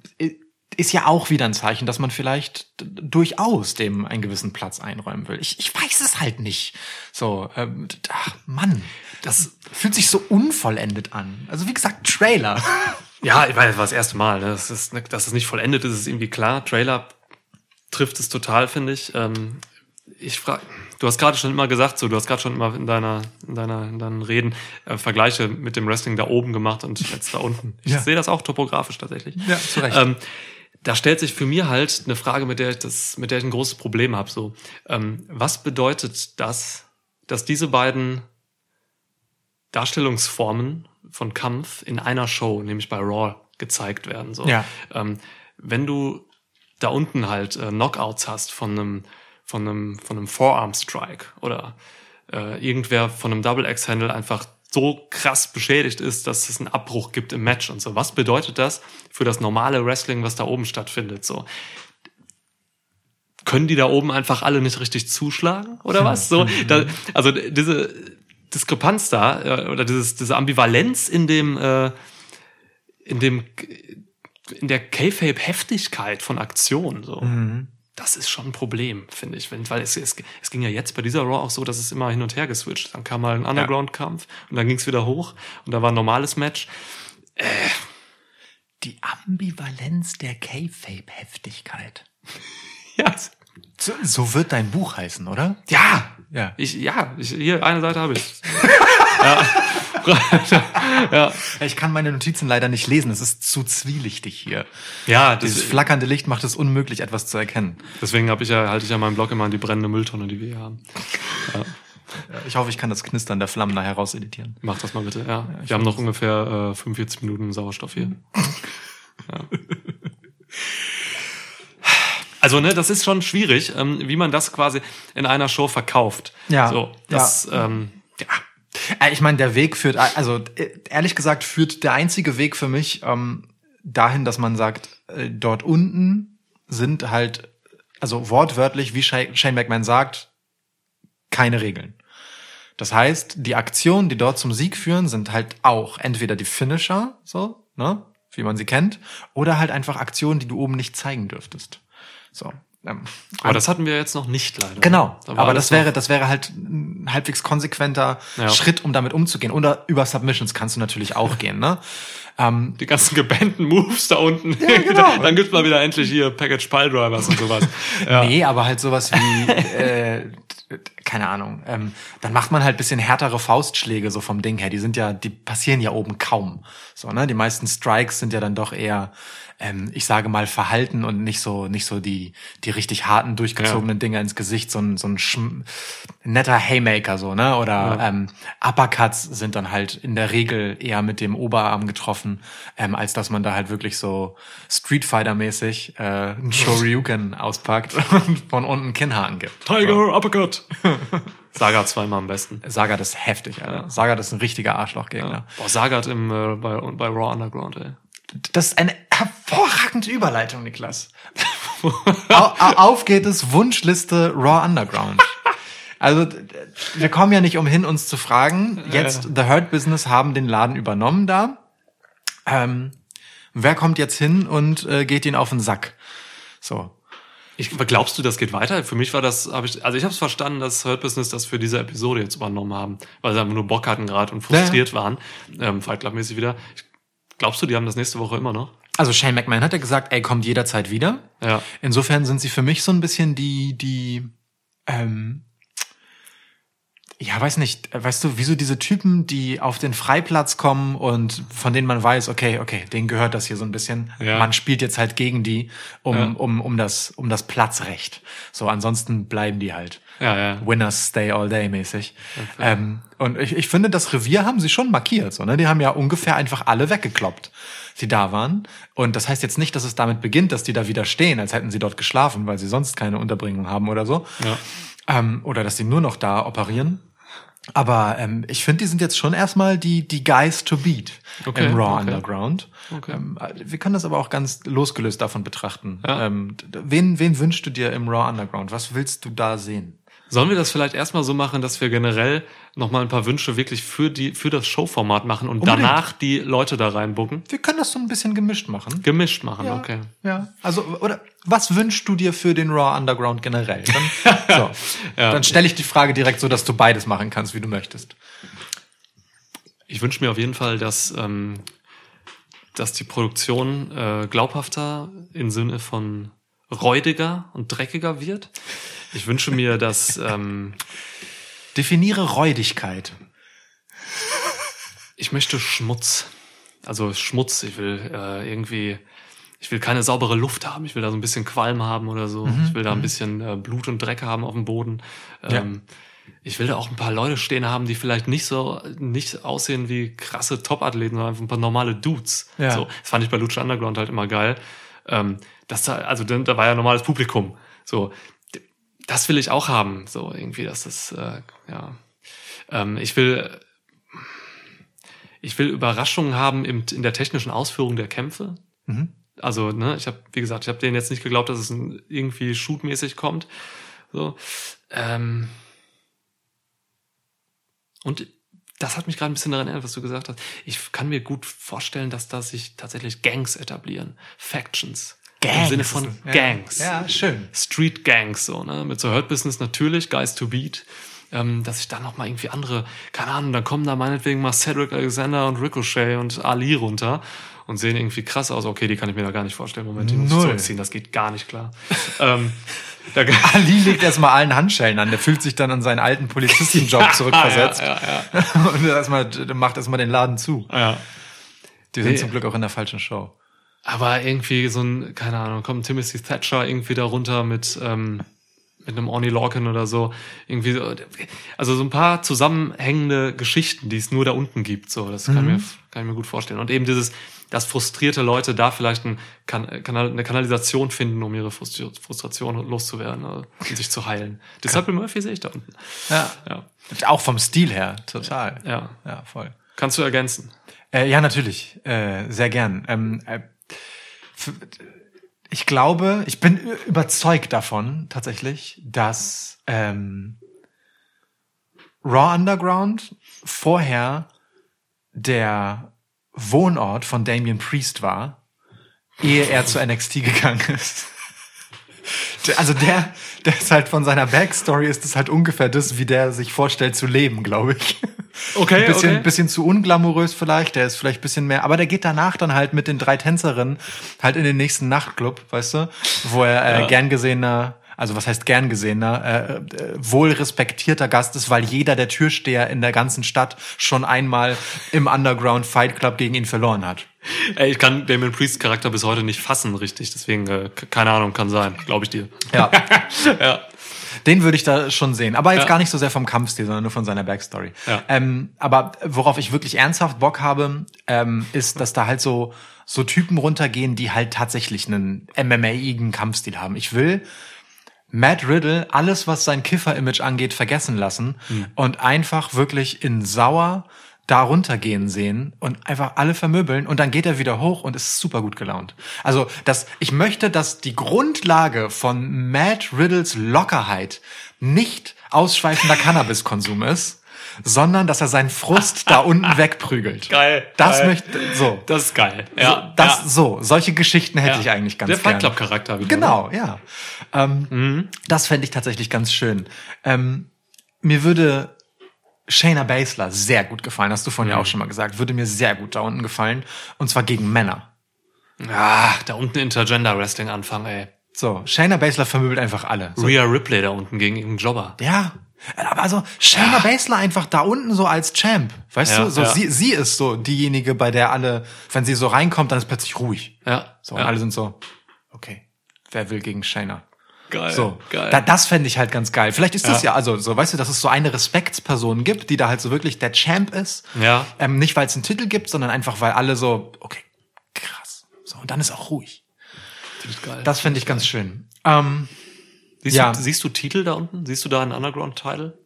ist ja auch wieder ein Zeichen, dass man vielleicht durchaus dem einen gewissen Platz einräumen will. Ich, ich weiß es halt nicht. So, ähm, ach Mann, das fühlt sich so unvollendet an. Also wie gesagt, Trailer. [laughs] Ja, ich meine, das war das erste Mal. Ne? Das ist, dass es nicht vollendet ist, ist irgendwie klar. Trailer trifft es total, finde ich. Ähm, ich frage, du hast gerade schon immer gesagt, so, du hast gerade schon immer in deiner, in deiner, in deinen Reden äh, Vergleiche mit dem Wrestling da oben gemacht und jetzt da unten. Ich Ja. sehe das auch topografisch tatsächlich. Ja, zu Recht. Ähm, da stellt sich für mir halt eine Frage, mit der ich das, mit der ich ein großes Problem habe. So, ähm, was bedeutet das, dass diese beiden Darstellungsformen von Kampf in einer Show, nämlich bei Raw, gezeigt werden? So, Ja. ähm, wenn du da unten halt äh, Knockouts hast von einem von einem von einem Forearm Strike oder äh, irgendwer von einem Double X Handle einfach so krass beschädigt ist, dass es einen Abbruch gibt im Match und so. Was bedeutet das für das normale Wrestling, was da oben stattfindet? So können die da oben einfach alle nicht richtig zuschlagen oder [laughs] was? So, da, also diese Diskrepanz da äh, oder dieses, diese Ambivalenz in dem äh, in dem in der K-Fape Heftigkeit von Aktion so. Das ist schon ein Problem, finde ich, Wenn- weil es, es, es ging ja jetzt bei dieser Raw auch so, dass es immer hin und her geswitcht. Dann kam mal ein Underground-Kampf und dann ging es wieder hoch und da war ein normales Match. Die Ambivalenz der K-Fape-Heftigkeit. [laughs] Ja, So, so wird dein Buch heißen, oder? ja, Ja. ich, ja, ich, hier eine Seite habe ich. [laughs] ja. Ja, Ich kann meine Notizen leider nicht lesen. Es ist zu zwielichtig hier. ja, Dieses flackernde Licht macht es unmöglich, etwas zu erkennen. deswegen habe ich ja halte ich ja meinen Blog immer an die brennende Mülltonne, die wir hier haben. Ich hoffe, ich kann das Knistern der Flammen nachher rauseditieren. Mach das mal bitte. Ja, wir haben noch ungefähr äh, 45 Minuten Sauerstoff hier. ja. Also ne, das ist schon schwierig, ähm, wie man das quasi in einer Show verkauft. Ja, So, das, Ähm, ja. Äh, Ich meine, der Weg führt, also äh, ehrlich gesagt, führt der einzige Weg für mich ähm, dahin, dass man sagt, äh, dort unten sind halt, also wortwörtlich, wie Shane McMahon sagt, keine Regeln. Das heißt, die Aktionen, die dort zum Sieg führen, sind halt auch entweder die Finisher, so, ne, wie man sie kennt, oder halt einfach Aktionen, die du oben nicht zeigen dürftest. So. Ähm, Aber das hatten wir jetzt noch nicht leider. Genau, Da aber das wäre, das wäre halt ein halbwegs konsequenter Ja. Schritt, um damit umzugehen. Oder über Submissions kannst du natürlich auch gehen, ne? Ähm, die ganzen gebannten Moves da unten. genau. [laughs] Dann gibt's mal wieder endlich hier Package Pile Drivers und sowas. [laughs] Ja. Nee, aber halt sowas wie, äh, keine Ahnung, ähm, dann macht man halt bisschen härtere Faustschläge so vom Ding her. Die sind ja, die passieren ja oben kaum. So, ne? Die meisten Strikes sind ja dann doch eher, ähm, ich sage mal, verhalten und nicht so, nicht so die, die richtig harten, durchgezogenen Dinger ins Gesicht, so ein, so ein schm netter Haymaker, so, ne? Oder ähm, Uppercuts sind dann halt in der Regel eher mit dem Oberarm getroffen, ähm, als dass man da halt wirklich so Street Fighter-mäßig äh, einen Shoryuken [laughs] auspackt und von unten Kinnhaken gibt. Tiger Uppercut. [laughs] Saga zweimal am besten. Saga, das ist heftig, Alter. Saga, das ist ein richtiger Arschlochgegner. Boah, Saga hat im, äh, bei, bei Raw Underground, ey. Das ist eine hervorragende Überleitung, Niklas. [laughs] Au, au, auf geht es, Wunschliste Raw Underground. Also, wir kommen ja nicht umhin, uns zu fragen. Jetzt, The Hurt Business haben den Laden übernommen da. Ähm, wer kommt jetzt hin und äh, geht ihn auf den Sack? So. Ich, glaubst du, das geht weiter? Für mich war das, habe ich, also ich habe es verstanden, dass Hurt Business das für diese Episode jetzt übernommen haben, weil sie einfach nur Bock hatten gerade und frustriert waren, ähm, Fight Club mäßig wieder. Glaubst du, die haben das nächste Woche immer noch? Also Shane McMahon hat ja gesagt, ey, kommt jederzeit wieder. Ja. Insofern sind sie für mich so ein bisschen die, die, ähm, ja, weiß nicht, weißt du, wieso diese Typen, die auf den Freiplatz kommen und von denen man weiß, okay, okay, denen gehört das hier so ein bisschen. Ja. Man spielt jetzt halt gegen die um, Ja. um, um das, um das Platzrecht. So, ansonsten bleiben die halt. Ja, ja. Winners stay all day mäßig. Ähm, und ich, ich finde, das Revier haben sie schon markiert. So, ne? Die haben ja ungefähr einfach alle weggekloppt, die da waren. Und das heißt jetzt nicht, dass es damit beginnt, dass die da wieder stehen, als hätten sie dort geschlafen, weil sie sonst keine Unterbringung haben oder so. Ja. Ähm, oder dass sie nur noch da operieren. Aber ähm, ich finde, die sind jetzt schon erstmal die, die Guys to beat Okay, im Raw okay. Underground. Okay. Ähm, wir können das aber auch ganz losgelöst davon betrachten. Ja. Ähm, wen, wen wünschst du dir im Raw Underground? Was willst du da sehen? Sollen wir das vielleicht erstmal so machen, dass wir generell nochmal ein paar Wünsche wirklich für die, für das Showformat machen und Unbedingt. danach die Leute da reinbucken? Wir können das so ein bisschen gemischt machen. Gemischt machen, Ja, okay. Ja. Also, oder was wünschst du dir für den Raw Underground generell? Dann, [laughs] so, dann stelle ich die Frage direkt so, dass du beides machen kannst, wie du möchtest. Ich wünsche mir auf jeden Fall, dass, ähm, dass die Produktion äh, glaubhafter im Sinne von räudiger und dreckiger wird. Ich wünsche mir, dass ähm, Definiere Räudigkeit. ich möchte Schmutz. Also Schmutz. Ich will äh, irgendwie, ich will keine saubere Luft haben. Ich will da so ein bisschen Qualm haben oder so. Ich will da ein bisschen äh, Blut und Dreck haben auf dem Boden. Ähm, Ich will da auch ein paar Leute stehen haben, die vielleicht nicht so nicht aussehen wie krasse Top-Athleten, sondern einfach ein paar normale Dudes. Ja. So, das fand ich bei Lucha Underground halt immer geil. Ähm, das da, also da war ja normales Publikum. So, das will ich auch haben. So irgendwie, dass das äh, ja. Ähm, ich will ich will Überraschungen haben im, in der technischen Ausführung der Kämpfe. Also, ne, ich habe, wie gesagt, ich habe denen jetzt nicht geglaubt, dass es irgendwie shootmäßig kommt. So. Ähm, und das hat mich gerade ein bisschen daran erinnert, was du gesagt hast. Ich kann mir gut vorstellen, dass da sich tatsächlich Gangs etablieren. Factions. Im Sinne von Ja. Gangs. Ja, schön. Street Gangs, so, ne? Mit so Hurt Business natürlich, Guys to Beat. Ähm, dass ich dann noch mal irgendwie andere, keine Ahnung, dann kommen da meinetwegen mal Cedric Alexander und Ricochet und Ali runter und sehen irgendwie krass aus. Okay, die kann ich mir da gar nicht vorstellen. Moment, die muss ich zurückziehen, das geht gar nicht klar. [laughs] ähm, da, [laughs] Ali legt erstmal allen Handschellen an. Der fühlt sich dann an seinen alten Polizistenjob [laughs] zurückversetzt. ja, ja, [laughs] Und erstmal, macht erstmal den Laden zu. ja. Die sind Nee. zum Glück auch in der falschen Show. Aber irgendwie so ein, keine Ahnung, kommt Timothy Thatcher irgendwie da runter mit, ähm, mit einem Orny Lorcan oder so. Irgendwie so, also so ein paar zusammenhängende Geschichten, die es nur da unten gibt. So, das kann, mir, kann ich mir gut vorstellen. Und eben dieses, dass frustrierte Leute da vielleicht ein, kan Kanal, eine Kanalisation finden, um ihre Frustration loszuwerden äh, und sich zu heilen. Deshalb Murphy sehe ich da unten. Ja. Ja. Auch vom Stil her, total. Ja. Ja, voll. Kannst du ergänzen? Äh, ja, natürlich. Äh, sehr gern. Ähm, äh, ich glaube, ich bin überzeugt davon, tatsächlich, dass ähm, Raw Underground vorher der Wohnort von Damien Priest war, ehe er zu NXT gegangen ist. Also der, der ist halt von seiner Backstory ist es halt ungefähr das, wie der sich vorstellt zu leben, glaube ich. Okay, bisschen, okay. bisschen zu unglamourös vielleicht, der ist vielleicht bisschen mehr, aber der geht danach dann halt mit den drei Tänzerinnen halt in den nächsten Nachtclub, weißt du, wo er äh, gern gesehener, also was heißt gern gesehener, äh, äh, wohl respektierter Gast ist, weil jeder der Türsteher in der ganzen Stadt schon einmal im Underground Fight Club gegen ihn verloren hat. Ey, ich kann Damien Priest Charakter bis heute nicht fassen, richtig. Deswegen, äh, keine Ahnung, kann sein. Glaube ich dir. Ja. [laughs] ja. Den würde ich da schon sehen. Aber jetzt Ja. gar nicht so sehr vom Kampfstil, sondern nur von seiner Backstory. Ja. Ähm, aber worauf ich wirklich ernsthaft Bock habe, ähm, ist, dass da halt so, so Typen runtergehen, die halt tatsächlich einen MMA-igen Kampfstil haben. Ich will Matt Riddle alles, was sein Kiffer-Image angeht, vergessen lassen und einfach wirklich in sauer da runtergehen sehen und einfach alle vermöbeln und dann geht er wieder hoch und ist super gut gelaunt. Also, das, ich möchte, dass die Grundlage von Matt Riddles Lockerheit nicht ausschweifender [laughs] Cannabiskonsum ist, sondern dass er seinen Frust da unten [laughs] wegprügelt. Geil, Das geil. möchte, so. Das ist geil. Ja. Das, ja. so, solche Geschichten hätte Ja. ich eigentlich ganz Der Fight. Club Charakter wieder. Genau, ja. Ähm, Mhm. Das fände ich tatsächlich ganz schön. Ähm, mir würde Shayna Baszler sehr gut gefallen, hast du vorhin Mhm. ja auch schon mal gesagt, würde mir sehr gut da unten gefallen. Und zwar gegen Männer. Ah, da unten Intergender Wrestling anfangen, ey. So, Shayna Baszler vermöbelt einfach alle. So, Rhea Ripley da unten gegen irgendeinen Jobber. ja. Aber also Shayna Baszler einfach da unten so als Champ. Weißt Ja, du, so ja. sie, sie ist so diejenige, bei der alle, wenn sie so reinkommt, dann ist plötzlich ruhig. Ja. So, ja. und alle sind so, okay, wer will gegen Shayna? geil. So, geil. Da, das fände ich halt ganz geil. Vielleicht ist das Ja. ja, also so, weißt du, dass es so eine Respektsperson gibt, die da halt so wirklich der Champ ist. Ja. Ähm, nicht, weil es einen Titel gibt, sondern einfach, weil alle so, okay, krass. So, und dann ist auch ruhig. Geil. Das fände ich ganz schön. Ähm, siehst, ja. du, siehst du Titel da unten? Siehst du da einen Underground-Title?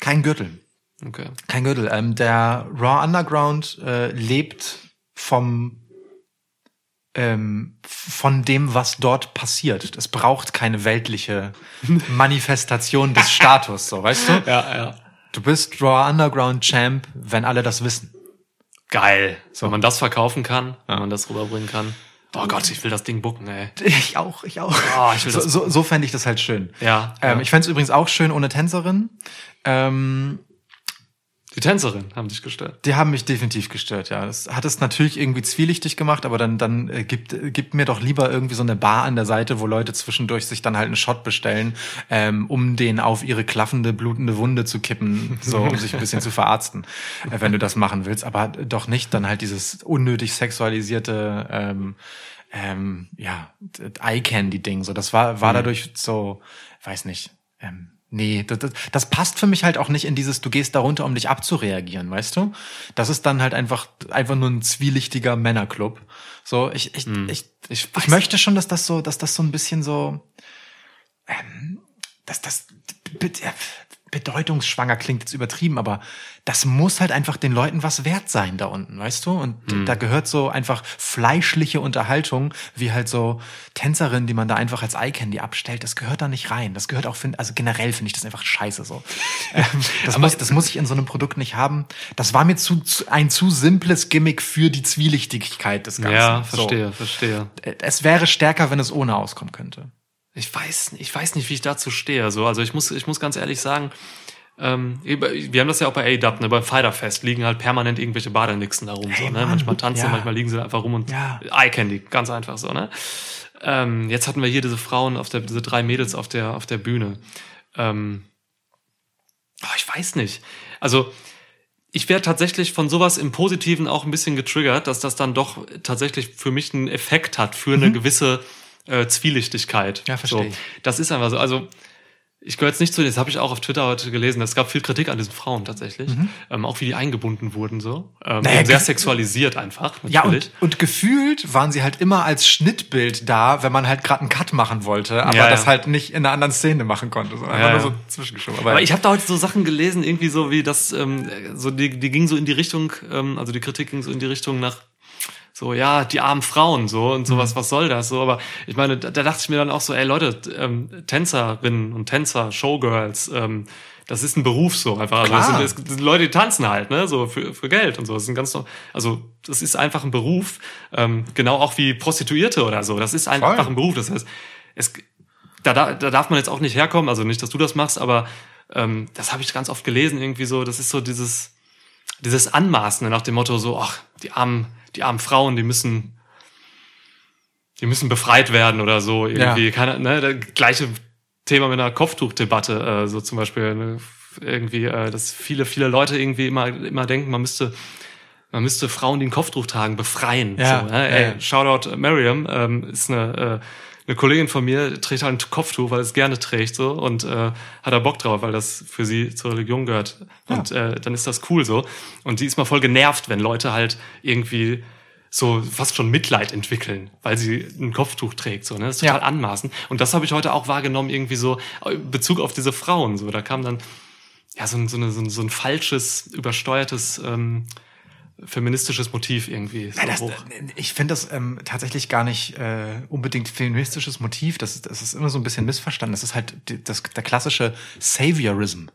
kein Gürtel. Okay. Kein Gürtel. Ähm, der Raw Underground äh, lebt vom ähm, von dem, was dort passiert. Es braucht keine weltliche [laughs] Manifestation des Status, so weißt du? Ja, ja. Du bist Raw Underground Champ, wenn alle das wissen. Geil. Wenn man das verkaufen kann, wenn man das rüberbringen kann. Oh Gott, ich will das Ding bucken, ey. [laughs] Ich auch, ich auch. Oh, ich will so das- so, so fände ich das halt schön. Ja, Ähm, ja. Ich fände es übrigens auch schön ohne Tänzerin. Ähm, Die Die Tänzerin haben dich gestört. Die haben mich definitiv gestört, ja. Das hat es natürlich irgendwie zwielichtig gemacht, aber dann, dann äh, gibt, äh, gibt mir doch lieber irgendwie so eine Bar an der Seite, wo Leute zwischendurch sich dann halt einen Shot bestellen, ähm, um den auf ihre klaffende, blutende Wunde zu kippen, so um sich ein bisschen zu verarzten, äh, wenn du das machen willst. Aber doch nicht dann halt dieses unnötig sexualisierte ähm, ähm, ja, Eye-Candy-Ding. So, das war, war dadurch so, weiß nicht, ähm, Nee, das, das, das passt für mich halt auch nicht in dieses, du gehst da runter, um dich abzureagieren, weißt du? Das ist dann halt einfach, einfach nur ein zwielichtiger Männerclub. So, ich, ich, ich, ich, ich möchte schon, dass das so, dass das so ein bisschen so, ähm, dass das bedeutungsschwanger klingt jetzt übertrieben, aber das muss halt einfach den Leuten was wert sein da unten, weißt du? Und da gehört so einfach fleischliche Unterhaltung, wie halt so Tänzerinnen, die man da einfach als Eye-Candy abstellt, das gehört da nicht rein. Das gehört auch, find, also generell finde ich das einfach scheiße so. [laughs] ähm, das, muss, das muss ich in so einem Produkt nicht haben. Das war mir zu, ein zu simples Gimmick für die Zwielichtigkeit des Ganzen. Ja, So. verstehe, verstehe. Es wäre stärker, wenn es ohne auskommen könnte. Ich weiß, ich weiß nicht, wie ich dazu stehe. So, also ich muss, ich muss ganz ehrlich sagen, ähm, wir haben das ja auch bei A-Dub, ne, beim Fighterfest liegen halt permanent irgendwelche Badenixen da rum. Hey, so, ne? Mann, Manchmal tanzen, ja. manchmal liegen sie einfach rum und Ja. Eye Candy, ganz einfach so, ne? Ähm, jetzt hatten wir hier diese Frauen auf der, diese drei Mädels auf der, auf der Bühne. Ähm, oh, ich weiß nicht. Also, ich wäre tatsächlich von sowas im Positiven auch ein bisschen getriggert, dass das dann doch tatsächlich für mich einen Effekt hat, für eine gewisse äh, Zwielichtigkeit. Mhm. Ja, verstehe So, das ist einfach so. Also, ich gehöre jetzt nicht zu denen, das habe ich auch auf Twitter heute gelesen. Es gab viel Kritik an diesen Frauen tatsächlich. Ähm, auch wie die eingebunden wurden so. Ähm, Mhm. Naja, sehr sexualisiert einfach, Ja, natürlich. und, und gefühlt waren sie halt immer als Schnittbild da, wenn man halt gerade einen Cut machen wollte, aber Ja, ja. das halt nicht in einer anderen Szene machen konnte. So einfach Ja, nur ja. so zwischengeschoben. Aber ich habe da heute so Sachen gelesen, irgendwie so wie das, ähm, so die, die ging so in die Richtung, ähm, also die Kritik ging so in die Richtung nach so, ja, die armen Frauen so und sowas, was soll das? So, aber ich meine, da, da dachte ich mir dann auch so, ey Leute, ähm, Tänzerinnen und Tänzer, Showgirls, ähm, das ist ein Beruf so einfach. Also das sind, das, sind Leute, die tanzen halt, ne, so für, für Geld und so. Das sind ganz, no- also das ist einfach ein Beruf, ähm, genau auch wie Prostituierte oder so. Das ist einfach Voll. ein Beruf. Das heißt, es, da, da, da darf man jetzt auch nicht herkommen, also nicht, dass du das machst, aber ähm, das habe ich ganz oft gelesen, irgendwie so, das ist so dieses, dieses Anmaßen nach dem Motto so, ach, die armen, die armen Frauen, die müssen, die müssen befreit werden oder so, irgendwie, Ja. keine, ne, das gleiche Thema mit einer Kopftuchdebatte, äh, so zum Beispiel, ne, irgendwie, äh, dass viele, viele Leute irgendwie immer, immer denken, man müsste, man müsste Frauen, die ein Kopftuch tragen, befreien. Ja, so, ne? Ey, ja. Shoutout Miriam, ähm, ist eine, äh, eine Kollegin von mir, trägt halt ein Kopftuch, weil es gerne trägt so und äh, hat da Bock drauf, weil das für sie zur Religion gehört. Und äh, dann ist das cool so. Und die ist mal voll genervt, wenn Leute halt irgendwie so fast schon Mitleid entwickeln, weil sie ein Kopftuch trägt. So, ne? Das ist total Ja. anmaßend. Und das habe ich heute auch wahrgenommen, irgendwie so in Bezug auf diese Frauen. So, da kam dann ja so ein, so, eine, so, ein, so ein falsches, übersteuertes ähm, feministisches Motiv irgendwie. So Ja, das, hoch. ich finde das ähm, tatsächlich gar nicht äh, unbedingt feministisches Motiv. Das, ist- das ist immer so ein bisschen missverstanden. Das ist halt das, der klassische Saviorism.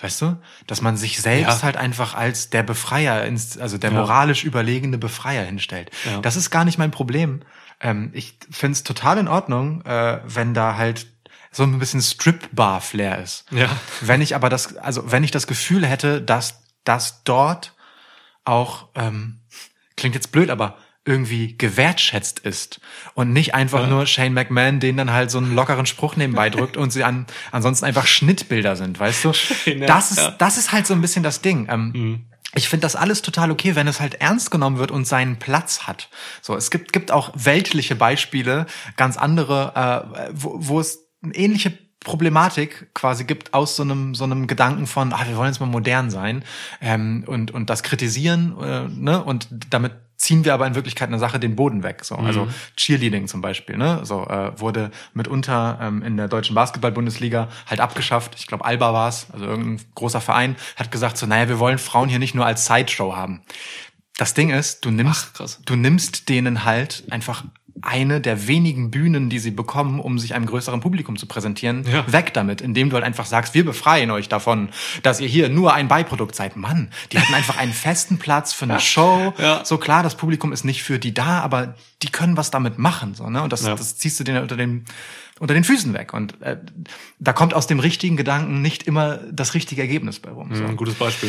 Weißt du? Dass man sich selbst Ja. halt einfach als der Befreier, ins, also der Ja. moralisch überlegene Befreier hinstellt. Ja. Das ist gar nicht mein Problem. Ähm, ich finde es total in Ordnung, äh, wenn da halt so ein bisschen Strip-Bar-Flair ist. Ja. Wenn ich aber das, also wenn ich das Gefühl hätte, dass das dort auch, ähm, klingt jetzt blöd, aber irgendwie gewertschätzt ist und nicht einfach Ja. nur Shane McMahon, den dann halt so einen lockeren Spruch nebenbei drückt und sie an, ansonsten einfach Schnittbilder sind, weißt du? [laughs] ja, das ist, ja. das ist halt so ein bisschen das Ding. Ähm, Ich finde das alles total okay, wenn es halt ernst genommen wird und seinen Platz hat. So, es gibt, gibt auch weltliche Beispiele, ganz andere, äh, wo, wo es ähnliche Problematik quasi gibt aus so einem so einem Gedanken von, ah, wir wollen jetzt mal modern sein ähm, und und das kritisieren, äh, ne und damit ziehen wir aber in Wirklichkeit eine Sache den Boden weg. So, also Cheerleading zum Beispiel, ne, so äh, wurde mitunter ähm, in der deutschen Basketball-Bundesliga halt abgeschafft. Ich glaube, Alba war es, also irgendein großer Verein hat gesagt so, naja, wir wollen Frauen hier nicht nur als Sideshow haben. Das Ding ist, du nimmst, Ach, du nimmst denen halt einfach eine der wenigen Bühnen, die sie bekommen, um sich einem größeren Publikum zu präsentieren, Ja. weg damit, indem du halt einfach sagst, wir befreien euch davon, dass ihr hier nur ein Beiprodukt seid. Mann, die hatten einfach einen festen Platz für eine Show. Ja. So klar, das Publikum ist nicht für die da, aber die können was damit machen, so, ne? Und das, Ja. das ziehst du denen unter den unter den Füßen weg. Und äh, da kommt aus dem richtigen Gedanken nicht immer das richtige Ergebnis bei rum. So. Ein gutes Beispiel.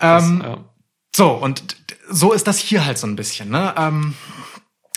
Ähm, Das, ja. So, und so ist das hier halt so ein bisschen, ne? Ähm,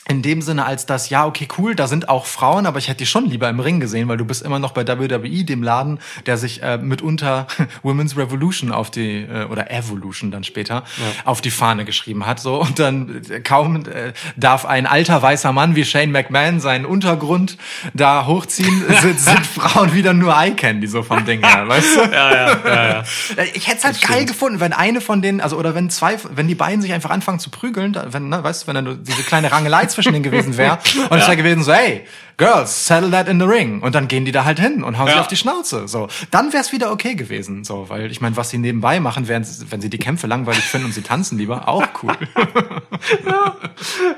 in dem Sinne, als das, ja, okay, cool, da sind auch Frauen, aber ich hätte die schon lieber im Ring gesehen, weil du bist immer noch bei WWE, dem Laden, der sich äh, mitunter [laughs] Women's Revolution auf die, äh, oder Evolution dann später, auf die Fahne geschrieben hat. So, und dann äh, kaum äh, darf ein alter weißer Mann wie Shane McMahon seinen Untergrund da hochziehen, [laughs] sind, sind Frauen wieder nur Eye-Candy, so vom Ding her, weißt du? [laughs] Ja, ja, ja, ja. Äh, Ich hätte es halt geil gefunden, wenn eine von denen, also oder wenn zwei, wenn die beiden sich einfach anfangen zu prügeln, wenn, ne, weißt du, wenn dann diese kleine Rangelei zwischen denen gewesen wäre [laughs] und es wäre gewesen so, hey, Girls, settle that in the ring und dann gehen die da halt hin und hauen Ja. auf die Schnauze, so. Dann wäre es wieder okay gewesen, so, weil ich meine, was sie nebenbei machen, während, wenn sie die Kämpfe langweilig finden und sie tanzen lieber, auch cool. [laughs]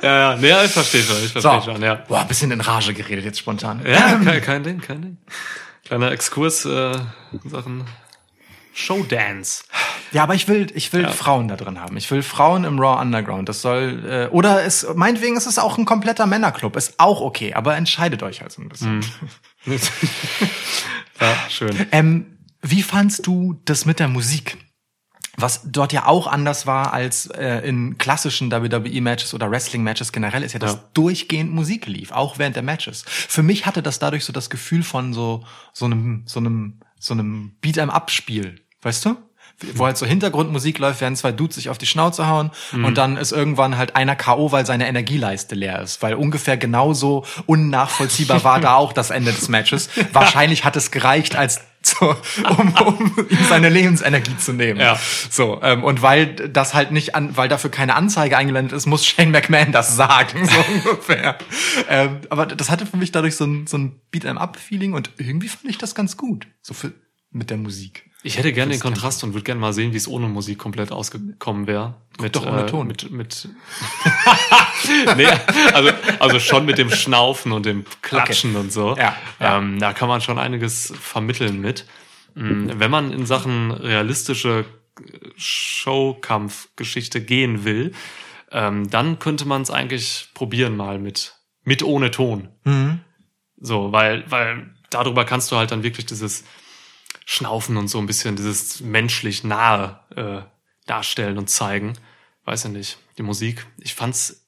Ja, ja, nee, ich verstehe schon, ich So, verstehe schon, ja. boah, bisschen in Rage geredet jetzt spontan. Ja, [laughs] kein, kein Ding, kein Ding. Kleiner Exkurs, äh, in Sachen Showdance. Ja, aber ich will, ich will Ja. Frauen da drin haben. Ich will Frauen im Raw Underground. Das soll, äh, oder es, meinetwegen ist es auch ein kompletter Männerclub. Ist auch okay, aber entscheidet euch halt so ein bisschen. [laughs] ja, schön. Ähm, wie fandst du das mit der Musik? Was dort ja auch anders war als äh, in klassischen WWE-Matches oder Wrestling-Matches generell, ist ja, dass Ja. durchgehend Musik lief, auch während der Matches. Für mich hatte das dadurch so das Gefühl von so so einem so einem so einem Beat-em-up-Spiel, weißt du? Wo halt so Hintergrundmusik läuft, während zwei Dudes sich auf die Schnauze hauen und dann ist irgendwann halt einer K.O., weil seine Energieleiste leer ist. Weil ungefähr genauso unnachvollziehbar war [laughs] da auch das Ende des Matches. [laughs] Wahrscheinlich hat es gereicht, als so, um, um ihm seine Lebensenergie zu nehmen. Ja. So, ähm, und weil das halt nicht an, weil dafür keine Anzeige eingeblendet ist, muss Shane McMahon das sagen, so [laughs] ungefähr. Ähm, aber das hatte für mich dadurch so ein, so ein Beat-em-up-Feeling und irgendwie fand ich das ganz gut. So für, mit der Musik. Ich hätte gerne den Kontrast und würde gerne mal sehen, wie es ohne Musik komplett ausgekommen wäre. Mit, doch ohne äh, Ton. Mit, mit [laughs] nee, also, also schon mit dem Schnaufen und dem Klatschen und so. Ja, ja. Ähm, da kann man schon einiges vermitteln mit. Mm, Wenn man in Sachen realistische Showkampfgeschichte gehen will, ähm, dann könnte man es eigentlich probieren mal mit, mit ohne Ton. Mhm. So, weil, weil darüber kannst du halt dann wirklich dieses Schnaufen und so ein bisschen dieses menschlich nahe äh, darstellen und zeigen. Weiß ja nicht. Die Musik, ich fand's,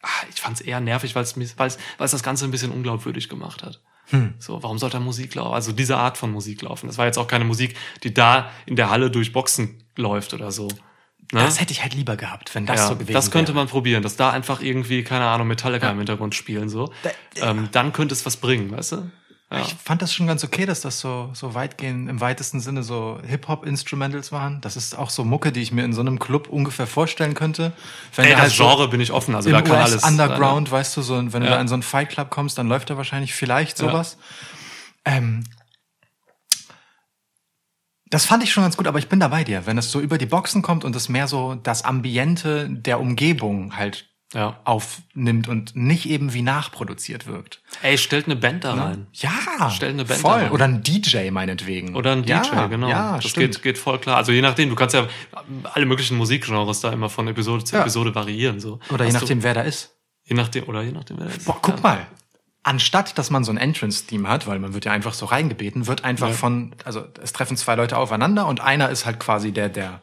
ah, ich fand's eher nervig, weil es das Ganze ein bisschen unglaubwürdig gemacht hat. Hm. So, warum sollte Musik laufen? Also diese Art von Musik laufen. Das war jetzt auch keine Musik, die da in der Halle durch Boxen läuft oder so. Ne? Das hätte ich halt lieber gehabt, wenn das ja, so gewesen das könnte wäre. man probieren, dass da einfach irgendwie, keine Ahnung, Metallica im Hintergrund spielen, so. Da- ähm, dann könnte es was bringen, weißt du? Ja. Ich fand das schon ganz okay, dass das so, so weitgehend, im weitesten Sinne so Hip-Hop-Instrumentals waren. Das ist auch so Mucke, die ich mir in so einem Club ungefähr vorstellen könnte. Wenn Ey, du das halt so Genre bin ich offen, also da kann US alles. Underground, weißt du, so, wenn du Ja. da in so einen Fight Club kommst, dann läuft da wahrscheinlich vielleicht sowas. Ähm, das fand ich schon ganz gut, aber ich bin da bei dir. Wenn es so über die Boxen kommt und es mehr so das Ambiente der Umgebung halt Ja. aufnimmt und nicht eben wie nachproduziert wirkt. Ey, stellt eine Band da rein. Ja, Stell eine Band voll. da rein. Oder ein DJ meinetwegen. Oder ein DJ, ja, genau. Ja, das stimmt. geht, geht voll klar. Also je nachdem, du kannst ja alle möglichen Musikgenres da immer von Episode zu Ja. Episode variieren. So. Oder je Hast nachdem, wer da ist. Du, je nachdem, oder je nachdem, wer das ist. Boah, guck ja. mal. Anstatt, dass man so ein Entrance-Team hat, weil man wird ja einfach so reingebeten, wird einfach Ja. von, also es treffen zwei Leute aufeinander und einer ist halt quasi der, der,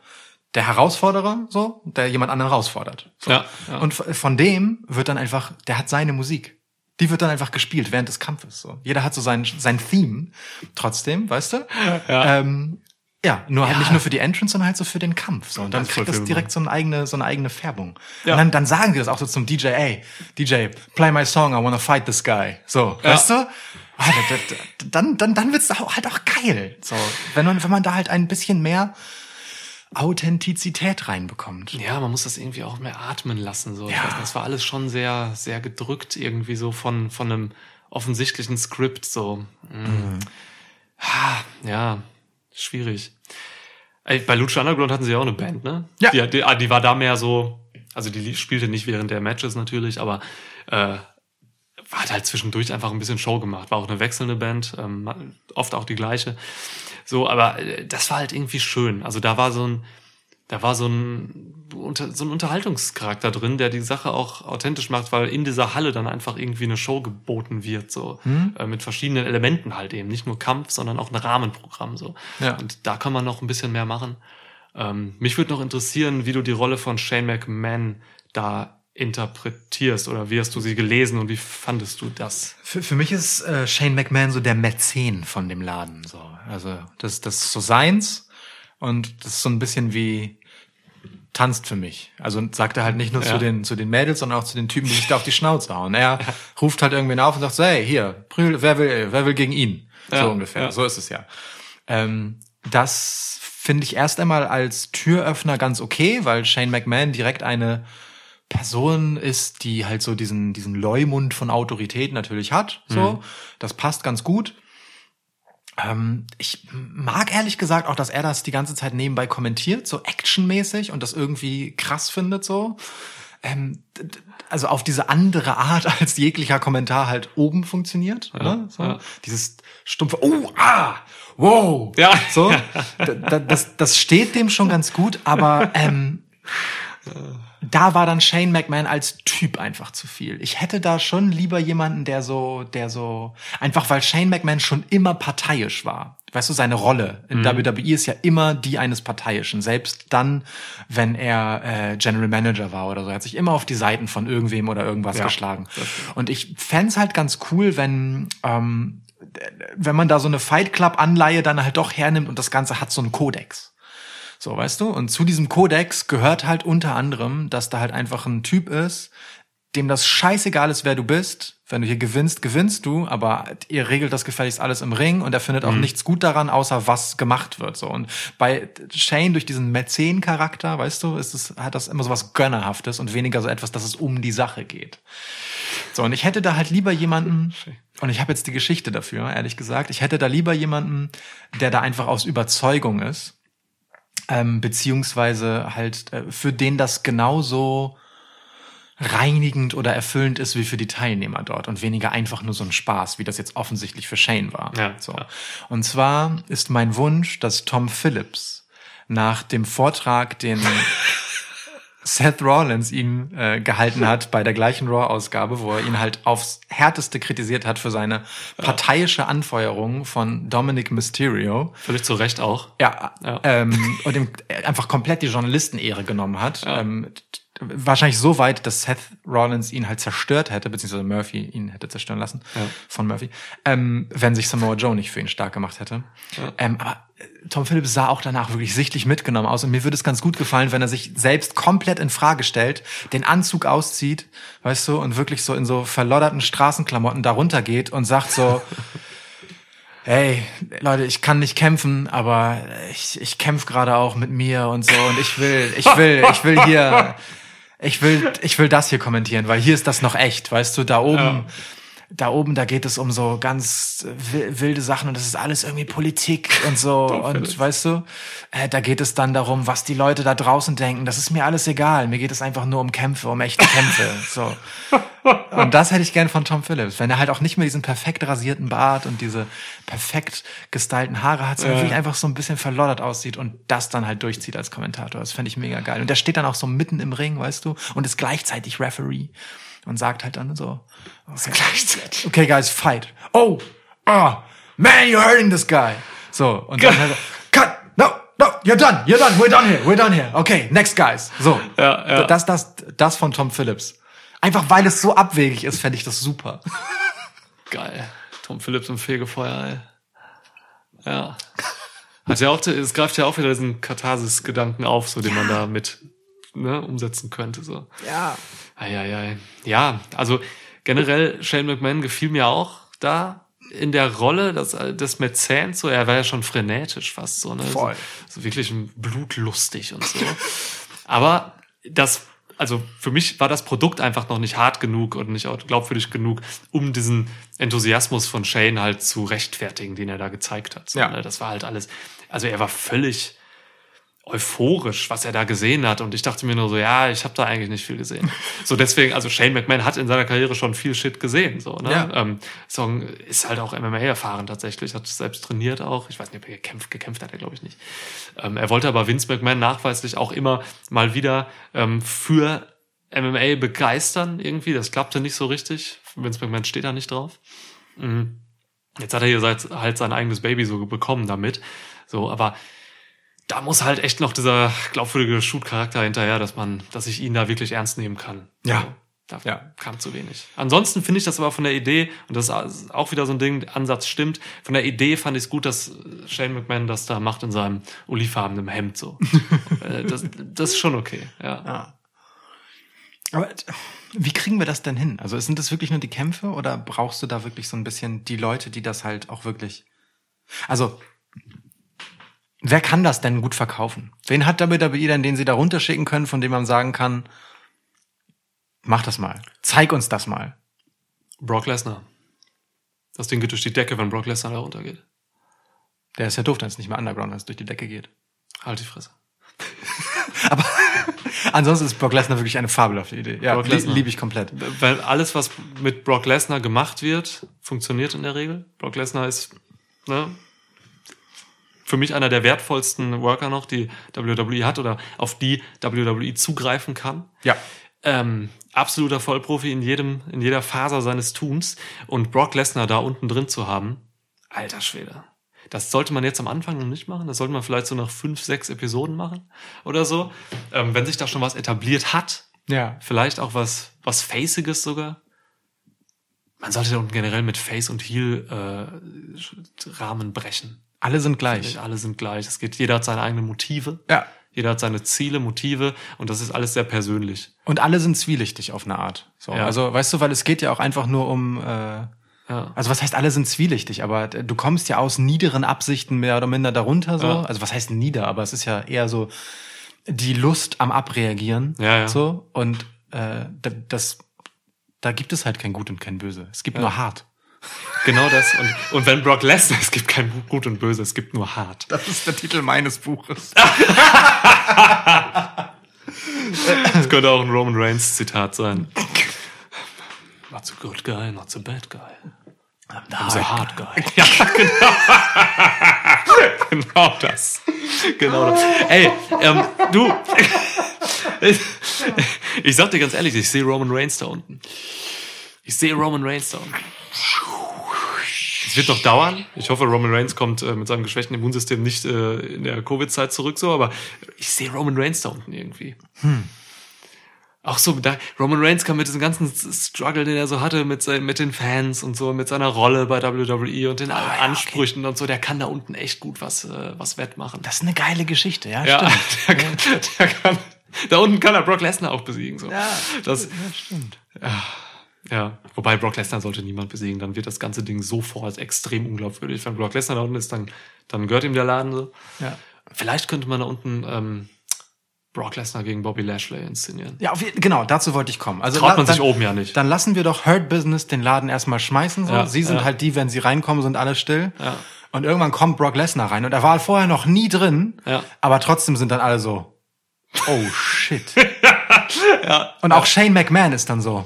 der Herausforderer, so, der jemand anderen herausfordert. So. Ja, ja. Und von dem wird dann einfach, der hat seine Musik. Die wird dann einfach gespielt während des Kampfes. So. Jeder hat so sein, sein Theme. Trotzdem, weißt du? Ja. Ähm, ja, nur halt Ja. nicht nur für die Entrance, sondern halt so für den Kampf. So. Und dann Das kriegt das direkt so eine eigene, so eine eigene Färbung. Ja. Und dann, dann sagen die das auch so zum DJ, ey, DJ, play my song, I wanna fight this guy. So, Ja. weißt du? Ah, da- da- da- Dann, dann, dann wird's halt auch geil. So, wenn man, wenn man da halt ein bisschen mehr Authentizität reinbekommt. Ja, man muss das irgendwie auch mehr atmen lassen. So. Ja. weiß Das war alles schon sehr, sehr gedrückt irgendwie so von, von einem offensichtlichen Skript. So. Mm. Ah, Ja, schwierig. Ey, bei Lucha Underground hatten sie ja auch eine Band, ne? Ja. Die, die, ah, die war da mehr so, also die spielte nicht während der Matches natürlich, aber äh, hat halt zwischendurch einfach ein bisschen Show gemacht. War auch eine wechselnde Band, ähm, oft auch die gleiche. So, aber äh, das war halt irgendwie schön. Also da war so ein, da war so ein, so ein Unterhaltungscharakter drin, der die Sache auch authentisch macht, weil in dieser Halle dann einfach irgendwie eine Show geboten wird, so äh, mit verschiedenen Elementen halt eben, nicht nur Kampf, sondern auch ein Rahmenprogramm so. Ja. Und da kann man noch ein bisschen mehr machen. Ähm, mich würde noch interessieren, wie du die Rolle von Shane McMahon da interpretierst oder wie hast du sie gelesen und wie fandest du das? Für, für mich ist äh, Shane McMahon so der Mäzen von dem Laden. So. Also das, das ist so seins und das ist so ein bisschen wie tanzt für mich. Also sagt er halt nicht nur Ja. zu den zu den Mädels, sondern auch zu den Typen, die sich da auf die Schnauze hauen. Er [laughs] ruft halt irgendwen auf und sagt so, hey, hier, prügel, wer will, wer will gegen ihn? Ja, so ungefähr. ja. So ist es ja. Ähm, das finde ich erst einmal als Türöffner ganz okay, weil Shane McMahon direkt eine Person ist, die halt so diesen, diesen Leumund von Autorität natürlich hat. So, das passt ganz gut. Ähm, ich mag ehrlich gesagt auch, dass er das die ganze Zeit nebenbei kommentiert, so actionmäßig und das irgendwie krass findet so. Ähm, also auf diese andere Art [laughs] als jeglicher Kommentar halt oben funktioniert. ne? so. ja. Dieses stumpfe, oh, ah, wow. Ja. So, [laughs] da, da, das, das steht dem schon ganz gut, aber ähm, da war dann Shane McMahon als Typ einfach zu viel. Ich hätte da schon lieber jemanden, der so, der so, einfach weil Shane McMahon schon immer parteiisch war. Weißt du, seine Rolle in WWE ist ja immer die eines Parteiischen. Selbst dann, wenn er äh, General Manager war oder so, er hat sich immer auf die Seiten von irgendwem oder irgendwas Ja, geschlagen. Und ich fänd's halt ganz cool, wenn ähm, wenn man da so eine Fight Club Anleihe dann halt doch hernimmt und das Ganze hat so einen Kodex. So, weißt du? Und zu diesem Kodex gehört halt unter anderem, dass da halt einfach ein Typ ist, dem das scheißegal ist, wer du bist. Wenn du hier gewinnst, gewinnst du, aber ihr regelt das gefälligst alles im Ring und er findet auch nichts gut daran, außer was gemacht wird. So. Und bei Shane durch diesen Mäzen-Charakter, weißt du, ist es, hat das immer so was Gönnerhaftes und weniger so etwas, dass es um die Sache geht. So, und ich hätte da halt lieber jemanden, und ich habe jetzt die Geschichte dafür, ehrlich gesagt, ich hätte da lieber jemanden, der da einfach aus Überzeugung ist, ähm, beziehungsweise halt äh, für den das genauso reinigend oder erfüllend ist wie für die Teilnehmer dort und weniger einfach nur so ein Spaß, wie das jetzt offensichtlich für Shane war. Ja, so. ja. Und zwar ist mein Wunsch, dass Tom Phillips nach dem Vortrag, den [laughs] Seth Rollins ihm äh, gehalten hat bei der gleichen Raw-Ausgabe, wo er ihn halt aufs härteste kritisiert hat für seine parteiische Anfeuerung von Dominic Mysterio. Völlig zu Recht auch. Ja, Ja. Ähm, und ihm einfach komplett die Journalistenehre genommen hat. Ähm, t- wahrscheinlich so weit, dass Seth Rollins ihn halt zerstört hätte, beziehungsweise Murphy ihn hätte zerstören lassen von Murphy, ähm, wenn sich Samoa Joe nicht für ihn stark gemacht hätte. Ähm, aber äh, Tom Phillips sah auch danach wirklich sichtlich mitgenommen aus und mir würde es ganz gut gefallen, wenn er sich selbst komplett in Frage stellt, den Anzug auszieht, weißt du, und wirklich so in so verlodderten Straßenklamotten darunter geht und sagt so, [laughs] hey, Leute, ich kann nicht kämpfen, aber ich, ich kämpfe gerade auch mit mir und so und ich will, ich will, ich will hier, [laughs] ich will, ich will das hier kommentieren, weil hier ist das noch echt, weißt du, da oben, da oben, da geht es um so ganz wi- wilde Sachen und das ist alles irgendwie Politik und so [laughs] und weißt du, äh, da geht es dann darum, was die Leute da draußen denken, das ist mir alles egal, mir geht es einfach nur um Kämpfe, um echte Kämpfe, [laughs] so. Und das hätte ich gern von Tom Phillips, wenn er halt auch nicht mehr diesen perfekt rasierten Bart und diese perfekt gestylten Haare hat, sondern wirklich einfach so ein bisschen verloddert aussieht und das dann halt durchzieht als Kommentator. Das fände ich mega geil. Und der steht dann auch so mitten im Ring, weißt du, und ist gleichzeitig Referee und sagt halt dann so, okay, Gleichzeitig. okay guys, fight. Oh, ah, man, you're hurting this guy. So, und dann halt, [laughs] cut, no, no, you're done, you're done, we're done here, we're done here. Okay, next guys. So, Ja, ja. das, das, das von Tom Phillips. Einfach weil es so abwegig ist, fände ich das super. [laughs] Geil. Tom Phillips im Fegefeuer, ey. Ja. Hat ja auch, es greift ja auch wieder diesen Katharsis-Gedanken auf, so den man da mit ne, umsetzen könnte. So. Ja. Eieiei. Ja, also generell Shane McMahon gefiel mir auch da in der Rolle des, des Mäzens, so er war ja schon frenetisch fast so, ne? Voll. So, so wirklich blutlustig und so. [laughs] Aber das, also für mich war das Produkt einfach noch nicht hart genug und nicht auch glaubwürdig genug, um diesen Enthusiasmus von Shane halt zu rechtfertigen, den er da gezeigt hat. So, Ja. ne? Das war halt alles, also er war völlig euphorisch, was er da gesehen hat. Und ich dachte mir nur so, ja, ich habe da eigentlich nicht viel gesehen. [laughs] So deswegen, also Shane McMahon hat in seiner Karriere schon viel Shit gesehen. So, ne? Ja. Ähm, Song ist halt auch MMA erfahren tatsächlich, hat selbst trainiert auch. Ich weiß nicht, ob er gekämpft, gekämpft hat er, glaube ich nicht. Ähm, er wollte aber Vince McMahon nachweislich auch immer mal wieder ähm, für MMA begeistern irgendwie. Das klappte nicht so richtig. Vince McMahon steht da nicht drauf. Mhm. Jetzt hat er hier halt sein eigenes Baby so bekommen damit. So, aber da muss halt echt noch dieser glaubwürdige Shoot-Charakter hinterher, dass man, dass ich ihn da wirklich ernst nehmen kann. Ja. So, da Ja. kam zu wenig. Ansonsten finde ich das aber von der Idee, und das ist auch wieder so ein Ding, der Ansatz stimmt, von der Idee fand ich es gut, dass Shane McMahon das da macht in seinem olivfarbenen Hemd so. [laughs] Äh, das, das ist schon okay, ja. Ja. Aber wie kriegen wir das denn hin? Also sind das wirklich nur die Kämpfe oder brauchst du da wirklich so ein bisschen die Leute, die das halt auch wirklich. Also, wer kann das denn gut verkaufen? Wen hat WWE denn, den sie da runterschicken können, von dem man sagen kann, mach das mal. Zeig uns das mal. Brock Lesnar. Das Ding geht durch die Decke, wenn Brock Lesnar da runtergeht. Der ist ja doof, wenn es nicht mehr underground, es durch die Decke geht. Halt die Fresse. [laughs] Aber ansonsten ist Brock Lesnar wirklich eine fabelhafte Idee. Ja, Brock li Lesnar. liebe ich komplett. Weil alles, was mit Brock Lesnar gemacht wird, funktioniert in der Regel. Brock Lesnar ist ne, für mich einer der wertvollsten Worker noch, die WWE hat oder auf die WWE zugreifen kann. Ja. Ähm, absoluter Vollprofi in jedem, in jeder Faser seines Tuns und Brock Lesnar da unten drin zu haben, alter Schwede. Das sollte man jetzt am Anfang noch nicht machen. Das sollte man vielleicht so nach fünf, sechs Episoden machen oder so. Ähm, wenn sich da schon was etabliert hat, Ja. vielleicht auch was, was Faciges sogar. Man sollte da unten generell mit Face und Heel äh, Rahmen brechen. Alle sind gleich. Alle sind gleich. Es geht, jeder hat seine eigenen Motive. Ja. Jeder hat seine Ziele, Motive und das ist alles sehr persönlich. Und alle sind zwielichtig auf eine Art. So, Ja. Also, weißt du, weil es geht ja auch einfach nur um, äh, Ja. also was heißt, alle sind zwielichtig, aber du kommst ja aus niederen Absichten mehr oder minder darunter so. Ja. Also was heißt nieder, aber es ist ja eher so die Lust am Abreagieren. Ja, ja. So. Und äh, das, da gibt es halt kein Gut und kein Böse. Es gibt nur hart. Genau das. Und, und wenn Brock Lesnar, es gibt kein Gut und Böse, es gibt nur Hart. Das ist der Titel meines Buches. [laughs] Das könnte auch ein Roman Reigns Zitat sein. Not so good guy, not so bad guy. I'm the hard guy. [laughs] Ja, genau. genau das. Genau das. Ey, ähm, du. [laughs] Ich sag dir ganz ehrlich, ich sehe Roman Reigns da unten. Ich sehe Roman Reigns da unten. Es wird noch dauern. Ich hoffe, Roman Reigns kommt äh, mit seinem geschwächten Immunsystem nicht äh, in der Covid-Zeit zurück, so, aber ich sehe Roman Reigns da unten irgendwie. Auch so, da, Roman Reigns kam mit diesem ganzen Struggle, den er so hatte mit, sein, mit den Fans und so, mit seiner Rolle bei WWE und den Ansprüchen und so, der kann da unten echt gut was, äh, was wettmachen. Das ist eine geile Geschichte, ja, ja, stimmt. [laughs] der kann, der kann, da unten kann er Brock Lesnar auch besiegen. So. Ja, das, ja, stimmt. ja, wobei Brock Lesnar sollte niemand besiegen, dann wird das ganze Ding sofort extrem unglaubwürdig. Wenn Brock Lesnar da unten ist, dann, dann gehört ihm der Laden so. Ja. Vielleicht könnte man da unten ähm, Brock Lesnar gegen Bobby Lashley inszenieren. Ja, genau, dazu wollte ich kommen. Also Traut man sich dann- oben ja nicht. Dann lassen wir doch Hurt Business den Laden erstmal schmeißen. So. Ja, Sie sind ja. halt die, wenn sie reinkommen, sind alle still. Ja. Und irgendwann kommt Brock Lesnar rein und er war vorher noch nie drin. Ja. Aber trotzdem sind dann alle so, oh shit. [laughs] Ja, Und auch Shane McMahon ist dann so,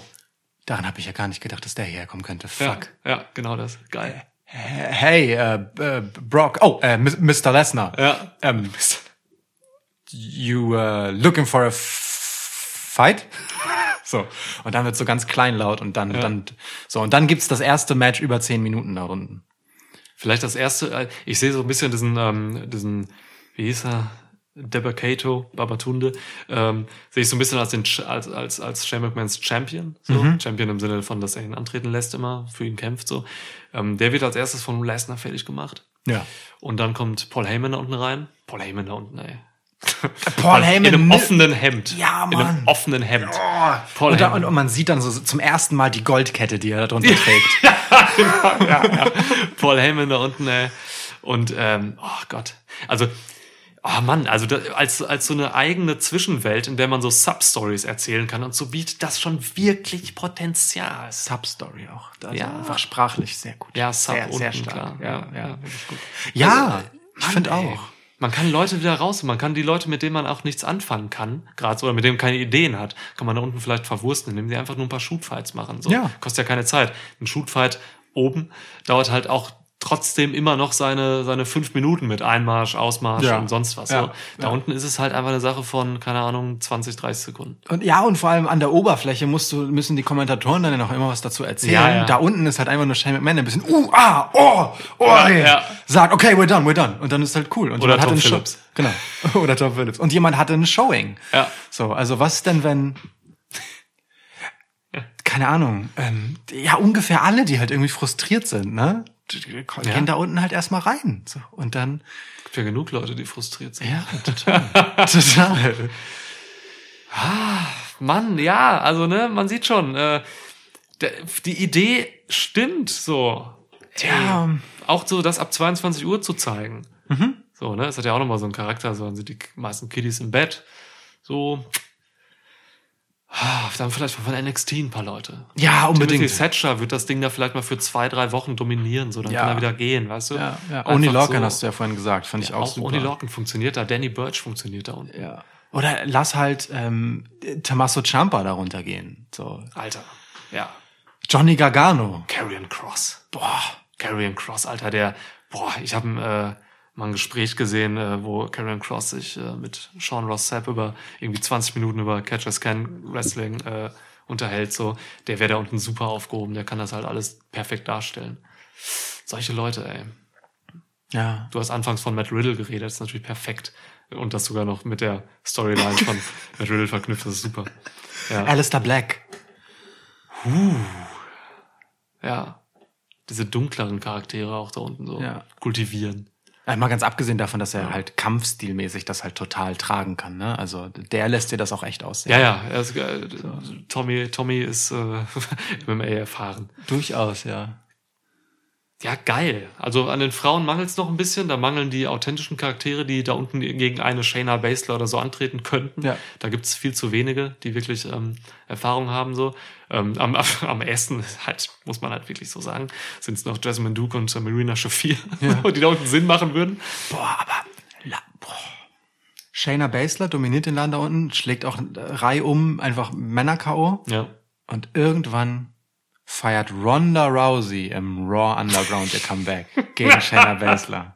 daran habe ich ja gar nicht gedacht, dass der hierher kommen könnte. ja, Fuck. ja, genau das. Geil. Hey, äh, äh, Brock, oh, äh, Mr. Lesnar. Ja. Ähm, you uh, looking for a fight? [laughs] so. Und dann wird so ganz kleinlaut und dann, dann, so. Und dann gibt's das erste Match über zehn Minuten da unten. Vielleicht das erste, äh, ich sehe so ein bisschen diesen, ähm, diesen, wie hieß er? Debacato, Babatunde, ähm, sehe ich so ein bisschen als, den, als, als, als Shane McMahons Champion. So. Champion im Sinne von, dass er ihn antreten lässt immer, für ihn kämpft. so. Ähm, der wird als erstes von Lesnar fertig gemacht. Ja. Und dann kommt Paul Heyman da unten rein. Paul Heyman da unten, ey. Paul [laughs] Heyman In einem offenen Hemd. Ja, In einem Mann. offenen Hemd. Paul Und, da, und, und man sieht dann so zum ersten Mal die Goldkette, die er da drunter trägt. [laughs] Paul Heyman da unten, ey. Und, ähm, oh Gott. Also, oh Mann, also da, als, als so eine eigene Zwischenwelt, in der man so Substories erzählen kann und so bietet das schon wirklich Potenzial. Substory auch. Also Ja. Einfach sprachlich sehr gut. Ja, Sub sehr, sehr unten, stark. klar. Ja, Ja, ja, gut. Ja, ich Mann, finde auch. Man kann Leute wieder raus, man kann die Leute, mit denen man auch nichts anfangen kann, gerade so, oder mit denen man keine Ideen hat, kann man da unten vielleicht verwursten, indem sie einfach nur ein paar Shootfights machen. So. Ja. Kostet ja keine Zeit. Ein Shootfight oben dauert halt auch trotzdem immer noch seine, seine fünf Minuten mit Einmarsch, Ausmarsch Ja. und sonst was. Ja. So. Da Ja. unten ist es halt einfach eine Sache von, keine Ahnung, 20, 30 Sekunden. Und ja, und vor allem an der Oberfläche musst du, müssen die Kommentatoren dann ja noch immer was dazu erzählen. Ja. Da unten ist halt einfach nur Shane McMahon, ein bisschen, uh, ah, oh, oh, Ja, ey. ja. sagt, okay, we're done, we're done. Und dann ist halt cool. Und Oder Tom Show- Phillips. Genau. [laughs] Oder Tom Phillips. Und jemand hatte ein Showing. Ja. So, also was denn, wenn, [laughs] keine Ahnung, ähm, ja, ungefähr alle, die halt irgendwie frustriert sind, ne? Gehen Ja. da unten halt erstmal rein. So. Und dann, Gibt ja genug Leute, die frustriert sind. ja, total. [laughs] total. Mann, ja, also ne, man sieht schon, äh, die Idee stimmt so. Ja. Ey, auch so, das ab 22 Uhr zu zeigen. So, ne, es hat ja auch nochmal so einen Charakter, so dann sind die meisten Kiddies im Bett. So. Ah, Dann vielleicht von NXT ein paar Leute. Ja, unbedingt. Timothy Thatcher wird das Ding da vielleicht mal für zwei, drei Wochen dominieren, so dann Ja. kann er wieder gehen, weißt du? Ja, ja. Oni Lorcan so. hast du ja vorhin gesagt, fand ich auch, Auch super. Oni Lorcan funktioniert da, Danny Birch funktioniert da unten. Ja. Oder lass halt ähm, Tommaso Ciampa darunter gehen. So. Alter, ja. Johnny Gargano. Carrion Cross. Boah, Carrion Cross, Alter, der, boah, ich habe äh, mal ein Gespräch gesehen, äh, wo Carrion Cross sich äh, mit Sean Ross Sapp über irgendwie 20 Minuten über Catchers Can Wrestling äh, unterhält, so. Der wäre da unten super aufgehoben, der kann das halt alles perfekt darstellen. Solche Leute, ey. Ja. Du hast anfangs von Matt Riddle geredet, das ist natürlich perfekt. Und das sogar noch mit der Storyline von [laughs] Matt Riddle verknüpft, das ist super. Ja. Alistair Black. ja. Diese dunkleren Charaktere auch da unten so Ja. kultivieren. Mal ganz abgesehen davon, dass er halt kampfstilmäßig das halt total tragen kann. Ne? Also der lässt dir das auch echt aussehen. Ja, ja, er ist, äh, Tommy, Tommy ist äh, [laughs] MMA erfahren. Durchaus, ja. Ja, geil. Also an den Frauen mangelt es noch ein bisschen. Da mangeln die authentischen Charaktere, die da unten gegen eine Shayna Baszler oder so antreten könnten. Ja. Da gibt es viel zu wenige, die wirklich ähm, Erfahrung haben. so. Ähm, am, [laughs] am ersten, halt, muss man halt wirklich so sagen, sind es noch Jasmine Duke und Marina Shafir, [laughs] die da unten Sinn machen würden. Boah, aber la, boah. Shayna Baszler dominiert den Laden da unten, schlägt auch Reihe um, einfach Männer-K.O. Ja. Und irgendwann feiert Ronda Rousey im Raw Underground ihr Comeback gegen Shayna [laughs] Baszler.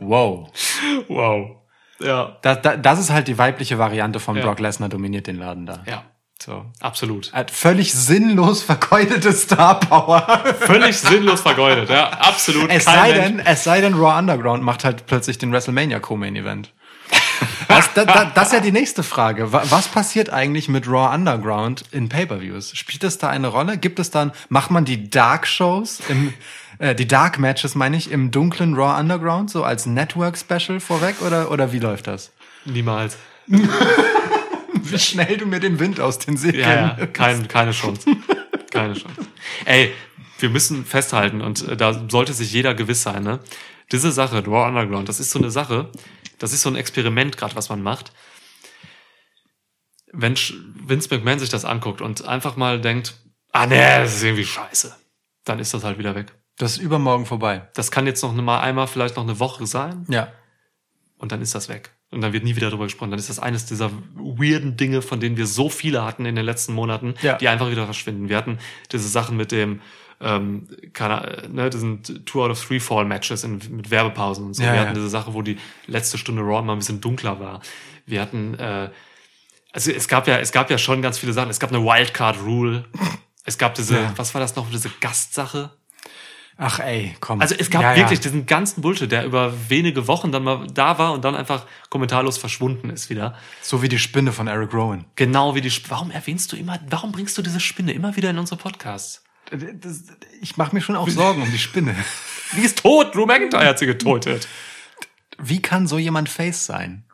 Wow. Wow. Ja. Das, das, das ist halt die weibliche Variante von Ja. Brock Lesnar dominiert den Laden da. Ja. So. Absolut. Hat völlig sinnlos vergeudete Star Power. Völlig sinnlos vergeudet. Ja, absolut. Es sei Mensch- denn, es sei denn, Raw Underground macht halt plötzlich den WrestleMania Co-Main Event. Das, da, da, das ist ja die nächste Frage. Wa- Was passiert eigentlich mit Raw Underground in Pay-per-Views? Spielt es da eine Rolle? Gibt es dann, macht man die Dark Shows im, äh, die Dark Matches meine ich, im dunklen Raw Underground, so als Network Special vorweg oder, oder wie läuft das? Niemals. [laughs] Wie schnell du mir den Wind aus den Segeln. Ja, ja, kein, keine Chance. Keine Chance. Ey, wir müssen festhalten und äh, da sollte sich jeder gewiss sein, ne? Diese Sache, Raw Underground, das ist so eine Sache, das ist so ein Experiment gerade, was man macht. Wenn Vince McMahon sich das anguckt und einfach mal denkt, ah nee, das ist irgendwie scheiße, dann ist das halt wieder weg. Das ist übermorgen vorbei. Das kann jetzt noch mal einmal, vielleicht noch eine Woche sein Ja. und dann ist das weg. Und dann wird nie wieder drüber gesprochen. Dann ist das eines dieser weirden Dinge, von denen wir so viele hatten in den letzten Monaten, Ja. die einfach wieder verschwinden. Wir hatten diese Sachen mit dem, ähm, keine, ne, diesen Two out of Three Fall Matches in, mit Werbepausen und so. Ja, wir ja. hatten diese Sache, wo die letzte Stunde Raw mal ein bisschen dunkler war. Wir hatten, äh, also es gab ja, es gab ja schon ganz viele Sachen. Es gab eine Wildcard Rule. Es gab diese, Ja. was war das noch, diese Gastsache? Ach ey, komm. Also es gab Ja, ja. wirklich diesen ganzen Bullshit, der über wenige Wochen dann mal da war und dann einfach kommentarlos verschwunden ist wieder. So wie die Spinne von Eric Rowan. Genau wie die. Sp warum erwähnst du immer? Warum bringst du diese Spinne immer wieder in unsere Podcasts? Das, ich mache mir schon auch Sorgen um die Spinne. [laughs] Die ist tot. Drew McIntyre hat sie getötet. Wie kann so jemand Face sein?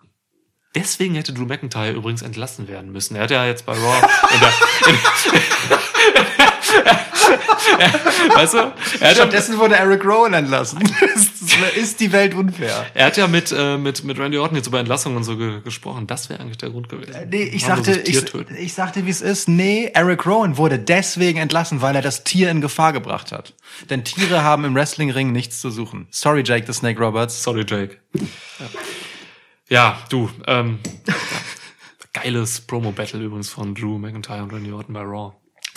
Deswegen hätte Drew McIntyre übrigens entlassen werden müssen. Er hat ja jetzt bei Raw. In der, in, [laughs] [laughs] [laughs] weißt du? Er hat ja, Stattdessen wurde Eric Rowan entlassen. [laughs] ist die Welt unfair. Er hat ja mit, äh, mit, mit Randy Orton jetzt über Entlassungen und so ge gesprochen. Das wäre eigentlich der Grund gewesen. Nee, ich sagte, ich, ich sagte, wie es ist. Nee, Eric Rowan wurde deswegen entlassen, weil er das Tier in Gefahr gebracht hat. Denn Tiere haben im Wrestlingring nichts zu suchen. Sorry, Jake the Snake Roberts. Sorry, Jake. Ja, ja du, ähm, [laughs] geiles Promo-Battle übrigens von Drew McIntyre und Randy Orton bei Raw.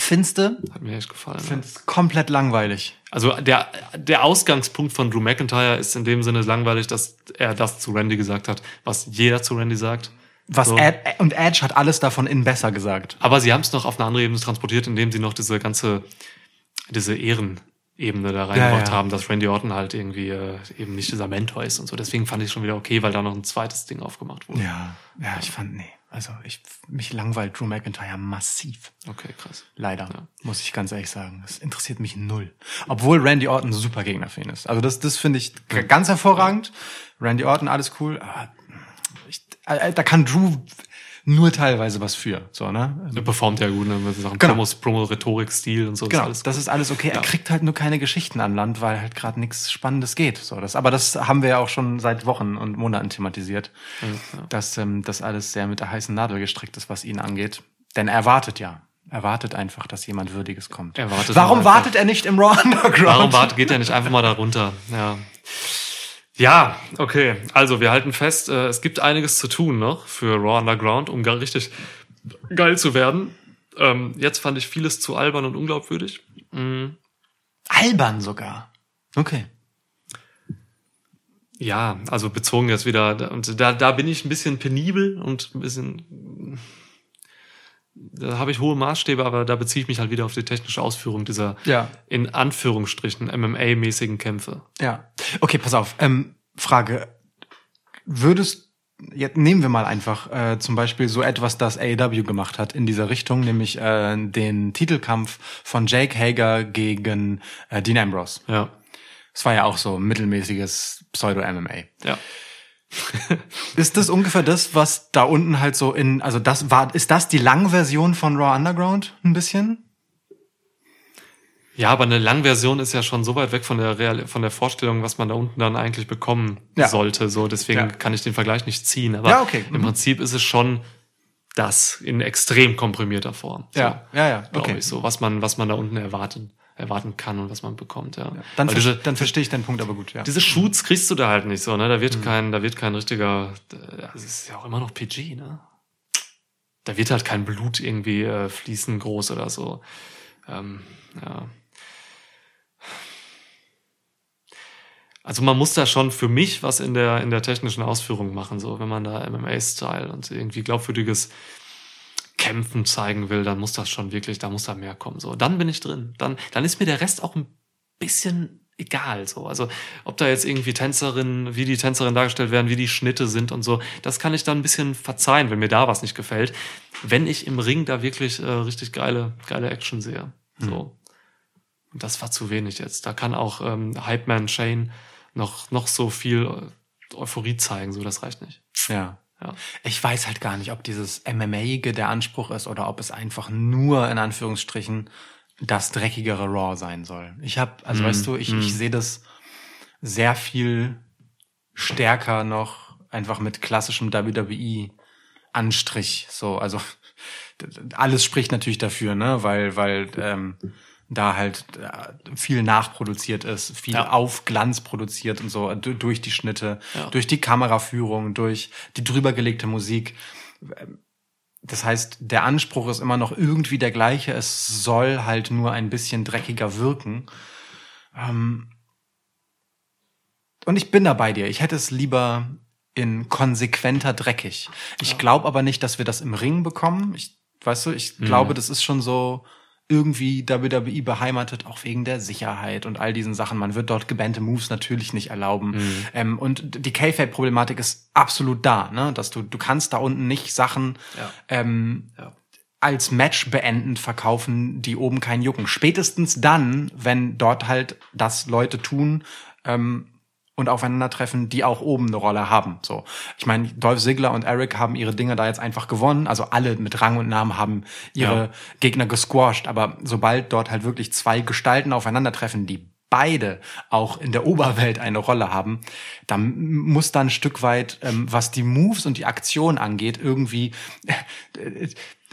Finste? Hat mir echt gefallen. Ich finde es komplett langweilig. Also der, der Ausgangspunkt von Drew McIntyre ist in dem Sinne langweilig, dass er das zu Randy gesagt hat, was jeder zu Randy sagt. Was So. Ed, und Edge hat alles davon in besser gesagt. Aber sie haben es noch auf eine andere Ebene transportiert, indem sie noch diese ganze, diese Ehrenebene da reingebracht ja. haben, dass Randy Orton halt irgendwie äh, eben nicht dieser Mentor ist und so. Deswegen fand ich schon wieder okay, weil da noch ein zweites Ding aufgemacht wurde. Ja, ja, ich fand, nee. Also ich, mich langweilt Drew McIntyre massiv. Okay, krass. Leider, muss ich ganz ehrlich sagen. Das interessiert mich null. Obwohl Randy Orton ein super Gegner für ihn ist. Also das, das finde ich ganz hervorragend. Randy Orton, alles cool. Ich, äh, da kann Drew nur teilweise was für. So, ne? Er performt ja gut, ne, mit Sachen Genau. Promos, Promo-Rhetorik, Stil und so. Genau, alles das ist alles okay. Er Ja. kriegt halt nur keine Geschichten an Land, weil halt gerade nichts Spannendes geht. So, das, aber das haben wir ja auch schon seit Wochen und Monaten thematisiert, dass ähm, das alles sehr mit der heißen Nadel gestrickt ist, was ihn angeht. Denn er wartet ja. Er wartet einfach, dass jemand Würdiges kommt. Er wartet Warum wartet er nicht im Raw Underground? Warum wart, geht er nicht einfach mal da runter? Ja. Ja, okay. Also wir halten fest, äh, es gibt einiges zu tun noch für Raw Underground, um gar richtig geil zu werden. Ähm, jetzt fand ich vieles zu albern und unglaubwürdig. Mhm. Albern sogar. Okay. Ja, also bezogen jetzt wieder, und da, da bin ich ein bisschen penibel und ein bisschen, da habe ich hohe Maßstäbe, aber da beziehe ich mich halt wieder auf die technische Ausführung dieser Ja. in Anführungsstrichen MMA-mäßigen Kämpfe. Ja. Okay, pass auf. Ähm, Frage. Würdest, jetzt nehmen wir mal einfach äh, zum Beispiel so etwas, das AEW gemacht hat in dieser Richtung, nämlich äh, den Titelkampf von Jake Hager gegen äh, Dean Ambrose. Ja, Es war ja auch so mittelmäßiges Pseudo-MMA. ja. [laughs] Ist das ungefähr das, was da unten halt so in, also das war, ist das die Langversion von Raw Underground ein bisschen? Ja, aber eine Langversion ist ja schon so weit weg von der Real von der Vorstellung, was man da unten dann eigentlich bekommen Ja. sollte. So, deswegen Ja. kann ich den Vergleich nicht ziehen. Aber Ja, okay. im Mhm. Prinzip ist es schon das in extrem komprimierter Form. So, Ja, ja, ja, Glaube okay. ich so, was man, was man da unten erwarten, erwarten kann und was man bekommt. Ja. Dann, Weil ver diese, dann verstehe ich deinen Punkt aber gut, ja. diese Shoots kriegst du da halt nicht so, ne? Da Mhm. wird kein, da wird kein richtiger, das ist ja auch immer noch PG, ne? Da wird halt kein Blut irgendwie äh, fließen groß oder so. Ähm, ja. Also man muss da schon für mich was in der, in der technischen Ausführung machen, so wenn man da MMA-Style und irgendwie glaubwürdiges Kämpfen zeigen will, dann muss das schon wirklich, da muss da mehr kommen. So, dann bin ich drin. Dann, dann ist mir der Rest auch ein bisschen egal. So, also ob da jetzt irgendwie Tänzerinnen, wie die Tänzerinnen dargestellt werden, wie die Schnitte sind und so, das kann ich dann ein bisschen verzeihen, wenn mir da was nicht gefällt. Wenn ich im Ring da wirklich äh, richtig geile, geile Action sehe. So. Und das war zu wenig jetzt. Da kann auch ähm, Hype Man Shane noch, noch so viel äh, Euphorie zeigen, so das reicht nicht. Ja. Ja. Ich weiß halt gar nicht, ob dieses MMA-ige der Anspruch ist oder ob es einfach nur in Anführungsstrichen das dreckigere Raw sein soll. Ich habe, also Mm, weißt du, ich, mm. ich sehe das sehr viel stärker noch einfach mit klassischem WWE-Anstrich. So, also alles spricht natürlich dafür, ne, weil weil ähm, da halt äh, viel nachproduziert ist, viel Ja. auf Glanz produziert und so du- durch die Schnitte, Ja. durch die Kameraführung, durch die drübergelegte Musik. Das heißt, der Anspruch ist immer noch irgendwie der gleiche. Es soll halt nur ein bisschen dreckiger wirken. Ähm und ich bin da bei dir. Ich hätte es lieber in konsequenter dreckig. Ich glaube aber nicht, dass wir das im Ring bekommen. Ich, weißt du, ich glaube, das ist schon so irgendwie WWE beheimatet, auch wegen der Sicherheit und all diesen Sachen. Man wird dort gebannte Moves natürlich nicht erlauben. Ähm, und die K-Fape-Problematik ist absolut da, ne? Dass du, du kannst da unten nicht Sachen Ja. ähm, Ja. als Match beendend verkaufen, die oben keinen jucken. Spätestens dann, wenn dort halt das Leute tun ähm, und aufeinandertreffen, die auch oben eine Rolle haben. So, ich meine, Dolph Ziggler und Eric haben ihre Dinge da jetzt einfach gewonnen. Also alle mit Rang und Namen haben ihre Ja. Gegner gesquashed. Aber sobald dort halt wirklich zwei Gestalten aufeinandertreffen, die beide auch in der Oberwelt eine Rolle haben, dann muss da ein Stück weit, ähm, was die Moves und die Aktion angeht, irgendwie äh,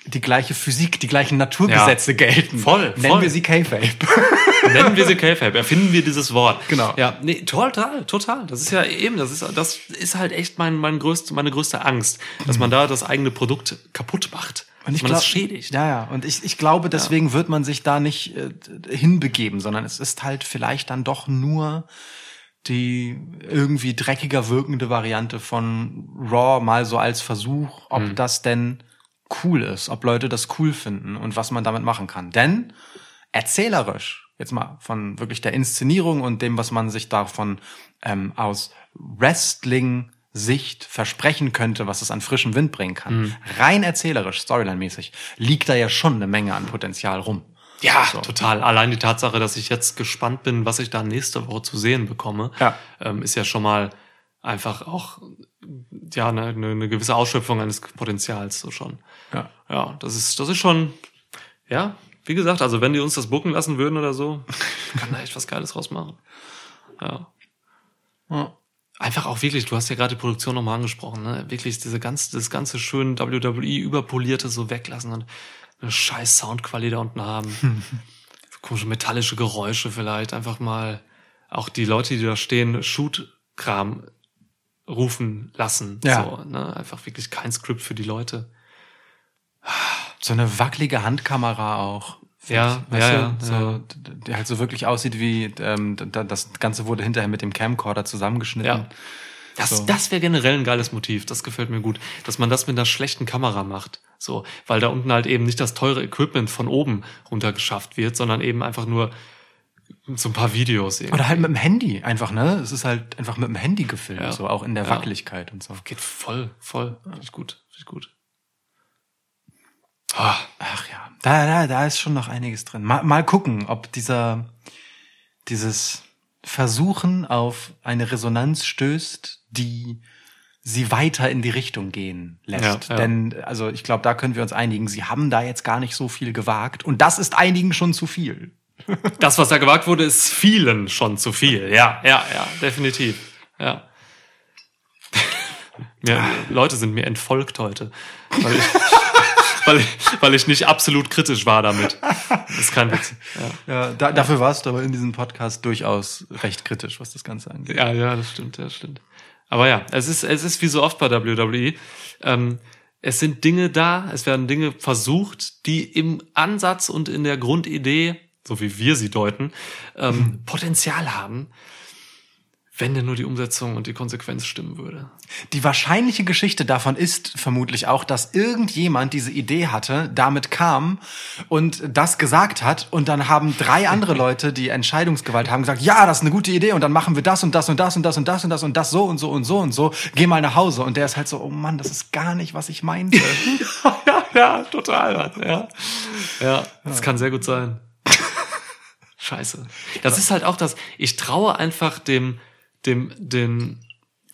die gleiche Physik, die gleichen Naturgesetze Ja. gelten. Voll, Nennen voll. wir sie K-Fape. [laughs] Nennen wir sie K-Fape, erfinden wir dieses Wort. Genau. Ja, nee, total, total. Das ist ja eben, das ist, das ist halt echt mein, mein größte, meine größte Angst, dass man da das eigene Produkt kaputt macht. Und dass man das schädigt. Ja, ja. Und ich, ich glaube, deswegen wird man sich da nicht äh, hinbegeben, sondern es ist halt vielleicht dann doch nur die irgendwie dreckiger wirkende Variante von Raw mal so als Versuch, ob Mhm. das denn cool ist, ob Leute das cool finden und was man damit machen kann. Denn erzählerisch, jetzt mal von wirklich der Inszenierung und dem, was man sich davon ähm, aus Wrestling-Sicht versprechen könnte, was es an frischem Wind bringen kann, Mhm. rein erzählerisch, storyline-mäßig, liegt da ja schon eine Menge an Potenzial rum. Ja, total. Allein die Tatsache, dass ich jetzt gespannt bin, was ich da nächste Woche zu sehen bekomme, Ja. ähm, ist ja schon mal einfach auch ja eine, eine, eine gewisse Ausschöpfung eines Potenzials so schon. Ja. Ja, das ist das ist schon ja, wie gesagt, also wenn die uns das bucken lassen würden oder so, [laughs] kann da echt was Geiles rausmachen. Ja. Ja. Einfach auch wirklich, du hast ja gerade die Produktion nochmal angesprochen, ne? Wirklich diese ganze, das ganze schön WWE überpolierte so weglassen und eine scheiß Soundqualität da unten haben. [laughs] Komische metallische Geräusche vielleicht. Einfach mal auch die Leute, die da stehen, Shoot-Kram rufen lassen. Ja. So, ne? Einfach wirklich kein Skript für die Leute. So eine wackelige Handkamera auch. Ja, weißt ja, du? ja, so, ja. Die halt so wirklich aussieht wie, ähm, da- das Ganze wurde hinterher mit dem Camcorder zusammengeschnitten. Ja. Das, So. das wäre generell ein geiles Motiv. Das gefällt mir gut. Dass man das mit einer schlechten Kamera macht. So, weil da unten halt eben nicht das teure Equipment von oben runtergeschafft wird, sondern eben einfach nur so ein paar Videos. Irgendwie. Oder halt mit dem Handy einfach, ne? Es ist halt einfach mit dem Handy gefilmt, Ja. so auch in der Ja. Wackeligkeit und so. Geht voll, voll. Finde ich gut. Finde ich gut. Ah, Ach ja, da, da, da ist schon noch einiges drin. Mal, mal gucken, ob dieser, dieses Versuchen auf eine Resonanz stößt, die sie weiter in die Richtung gehen lässt. Ja, ja. Denn, also ich glaube, da können wir uns einigen, sie haben da jetzt gar nicht so viel gewagt und das ist einigen schon zu viel. Das, was da gewagt wurde, ist vielen schon zu viel. Ja, ja, ja, definitiv. Ja. [laughs] ja Leute sind mir entfolgt heute. Weil ich, [laughs] weil, ich, weil ich nicht absolut kritisch war damit. Das ist kein Witz. Ja. Ja, da, dafür warst du aber in diesem Podcast durchaus recht kritisch, was das Ganze angeht. Ja, ja, das stimmt, das stimmt. Aber ja, es ist, es ist wie so oft bei WWE. Ähm, es sind Dinge da, es werden Dinge versucht, die im Ansatz und in der Grundidee, so wie wir sie deuten, ähm, Potenzial haben, wenn denn nur die Umsetzung und die Konsequenz stimmen würde. Die wahrscheinliche Geschichte davon ist vermutlich auch, dass irgendjemand diese Idee hatte, damit kam und das gesagt hat und dann haben drei andere Leute, die Entscheidungsgewalt haben, gesagt, ja, das ist eine gute Idee und dann machen wir das und das und das und das und das und das und das so und so und so und so. Geh mal nach Hause und der ist halt so, oh Mann, das ist gar nicht, was ich meinte. [laughs] ja, ja, total. Ja, ja, das kann sehr gut sein. Scheiße. Das ist halt auch das, ich traue einfach dem, dem, dem,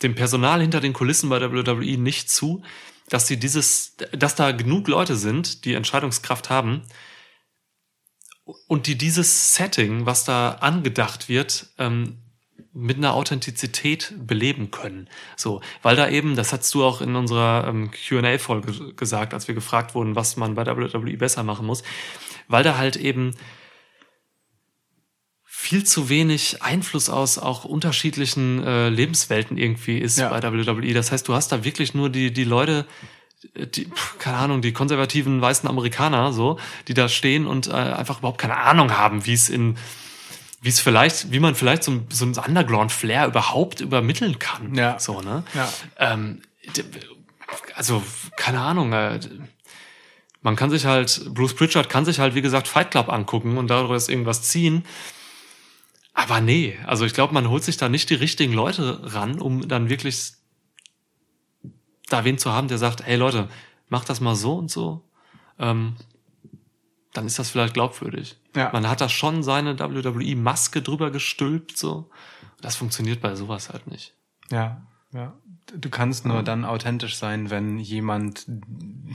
dem Personal hinter den Kulissen bei WWE nicht zu, dass sie dieses, dass da genug Leute sind, die Entscheidungskraft haben und die dieses Setting, was da angedacht wird, ähm, mit einer Authentizität beleben können. So, weil da eben, das hast du auch in unserer ähm, Q&A-Folge gesagt, als wir gefragt wurden, was man bei WWE besser machen muss, weil da halt eben viel zu wenig Einfluss aus auch unterschiedlichen äh, Lebenswelten irgendwie ist Ja. bei WWE. Das heißt, du hast da wirklich nur die, die Leute, äh, die, keine Ahnung, die konservativen weißen Amerikaner, so, die da stehen und äh, einfach überhaupt keine Ahnung haben, wie es in, wie es vielleicht, wie man vielleicht so, ein- so ein Underground-Flair überhaupt übermitteln kann. Ja. So, ne? Ja. Ähm, also, keine Ahnung, äh, man kann sich halt, Bruce Pritchard kann sich halt, wie gesagt, Fight Club angucken und daraus irgendwas ziehen. Aber nee, also ich glaube, man holt sich da nicht die richtigen Leute ran, um dann wirklich da wen zu haben, der sagt, hey Leute, mach das mal so und so. Ähm, dann ist das vielleicht glaubwürdig. Ja. Man hat da schon seine WWE-Maske drüber gestülpt, so. Das funktioniert bei sowas halt nicht. Ja, ja. Du kannst nur dann authentisch sein, wenn jemand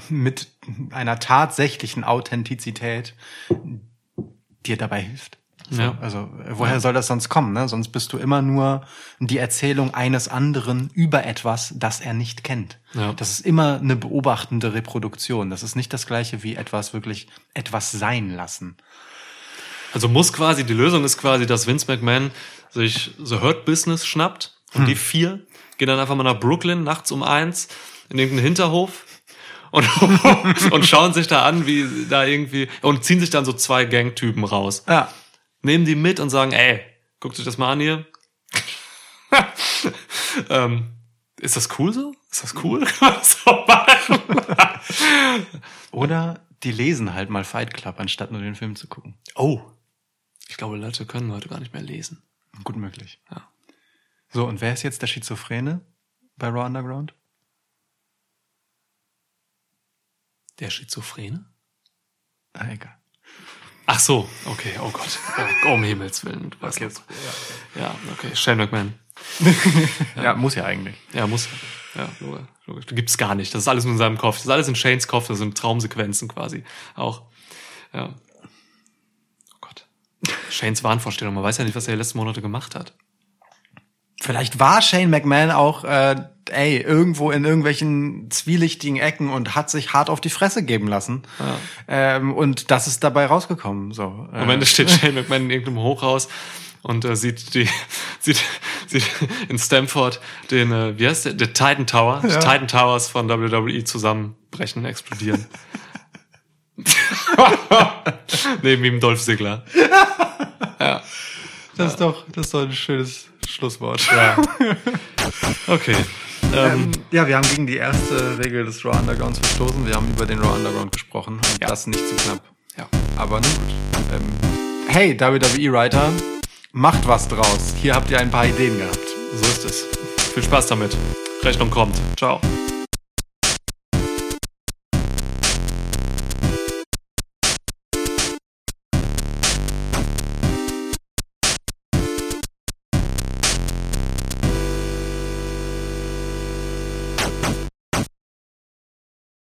mit einer tatsächlichen Authentizität dir dabei hilft. Ja. Also woher soll das sonst kommen? Ne? Sonst bist du immer nur die Erzählung eines anderen über etwas, das er nicht kennt. Ja. Das ist immer eine beobachtende Reproduktion. Das ist nicht das gleiche wie etwas wirklich etwas sein lassen. Also muss quasi, die Lösung ist quasi, dass Vince McMahon sich The Hurt Business schnappt und Hm. die vier gehen dann einfach mal nach Brooklyn nachts um eins in irgendeinen Hinterhof und, [laughs] und schauen sich da an, wie da irgendwie und ziehen sich dann so zwei Gangtypen raus. Ja. Nehmen die mit und sagen, ey, guckt euch das mal an hier. [laughs] ähm, ist das cool so? Ist das cool? [laughs] So? [laughs] Oder die lesen halt mal Fight Club, anstatt nur den Film zu gucken. oh. Ich glaube, Leute können heute gar nicht mehr lesen. Gut möglich. Ja. So, und wer ist jetzt der Schizophrene bei Raw Underground? Der Schizophrene? Ah, egal. Ach so, okay, oh Gott. Oh, um Himmels Willen. Du weißt Okay, jetzt. Ja, okay. Shane McMahon. [laughs] Ja, muss ja eigentlich. Ja, muss. Ja, logisch. Gibt's gar nicht. Das ist alles nur in seinem Kopf. Das ist alles in Shanes Kopf. Das sind Traumsequenzen quasi. Auch. Ja. Oh Gott. Shanes Wahnvorstellung. Man weiß ja nicht, was er die letzten Monate gemacht hat. Vielleicht war Shane McMahon auch, äh, ey, irgendwo in irgendwelchen zwielichtigen Ecken und hat sich hart auf die Fresse geben lassen. Ähm, und das ist dabei rausgekommen. So. Äh, Am Ende steht [laughs] Shane McMahon in irgendeinem Hochhaus und äh, sieht die [laughs] sieht, sieht in Stamford den äh, wie heißt der? Der Titan Tower. Die Titan Towers von WWE zusammenbrechen explodieren. [laughs] Neben ihm Dolph Ziggler das ist doch, das ist doch ein schönes Schlusswort. ja [laughs] okay ähm, ja, wir haben gegen die erste Regel des Raw Undergrounds verstoßen. Wir haben über den Raw Underground gesprochen und Ja. das nicht zu knapp. ja Aber nun gut. Ähm, hey, WWE-Writer, macht was draus. Hier habt ihr ein paar Ideen gehabt. so ist es viel Spaß damit Rechnung kommt ciao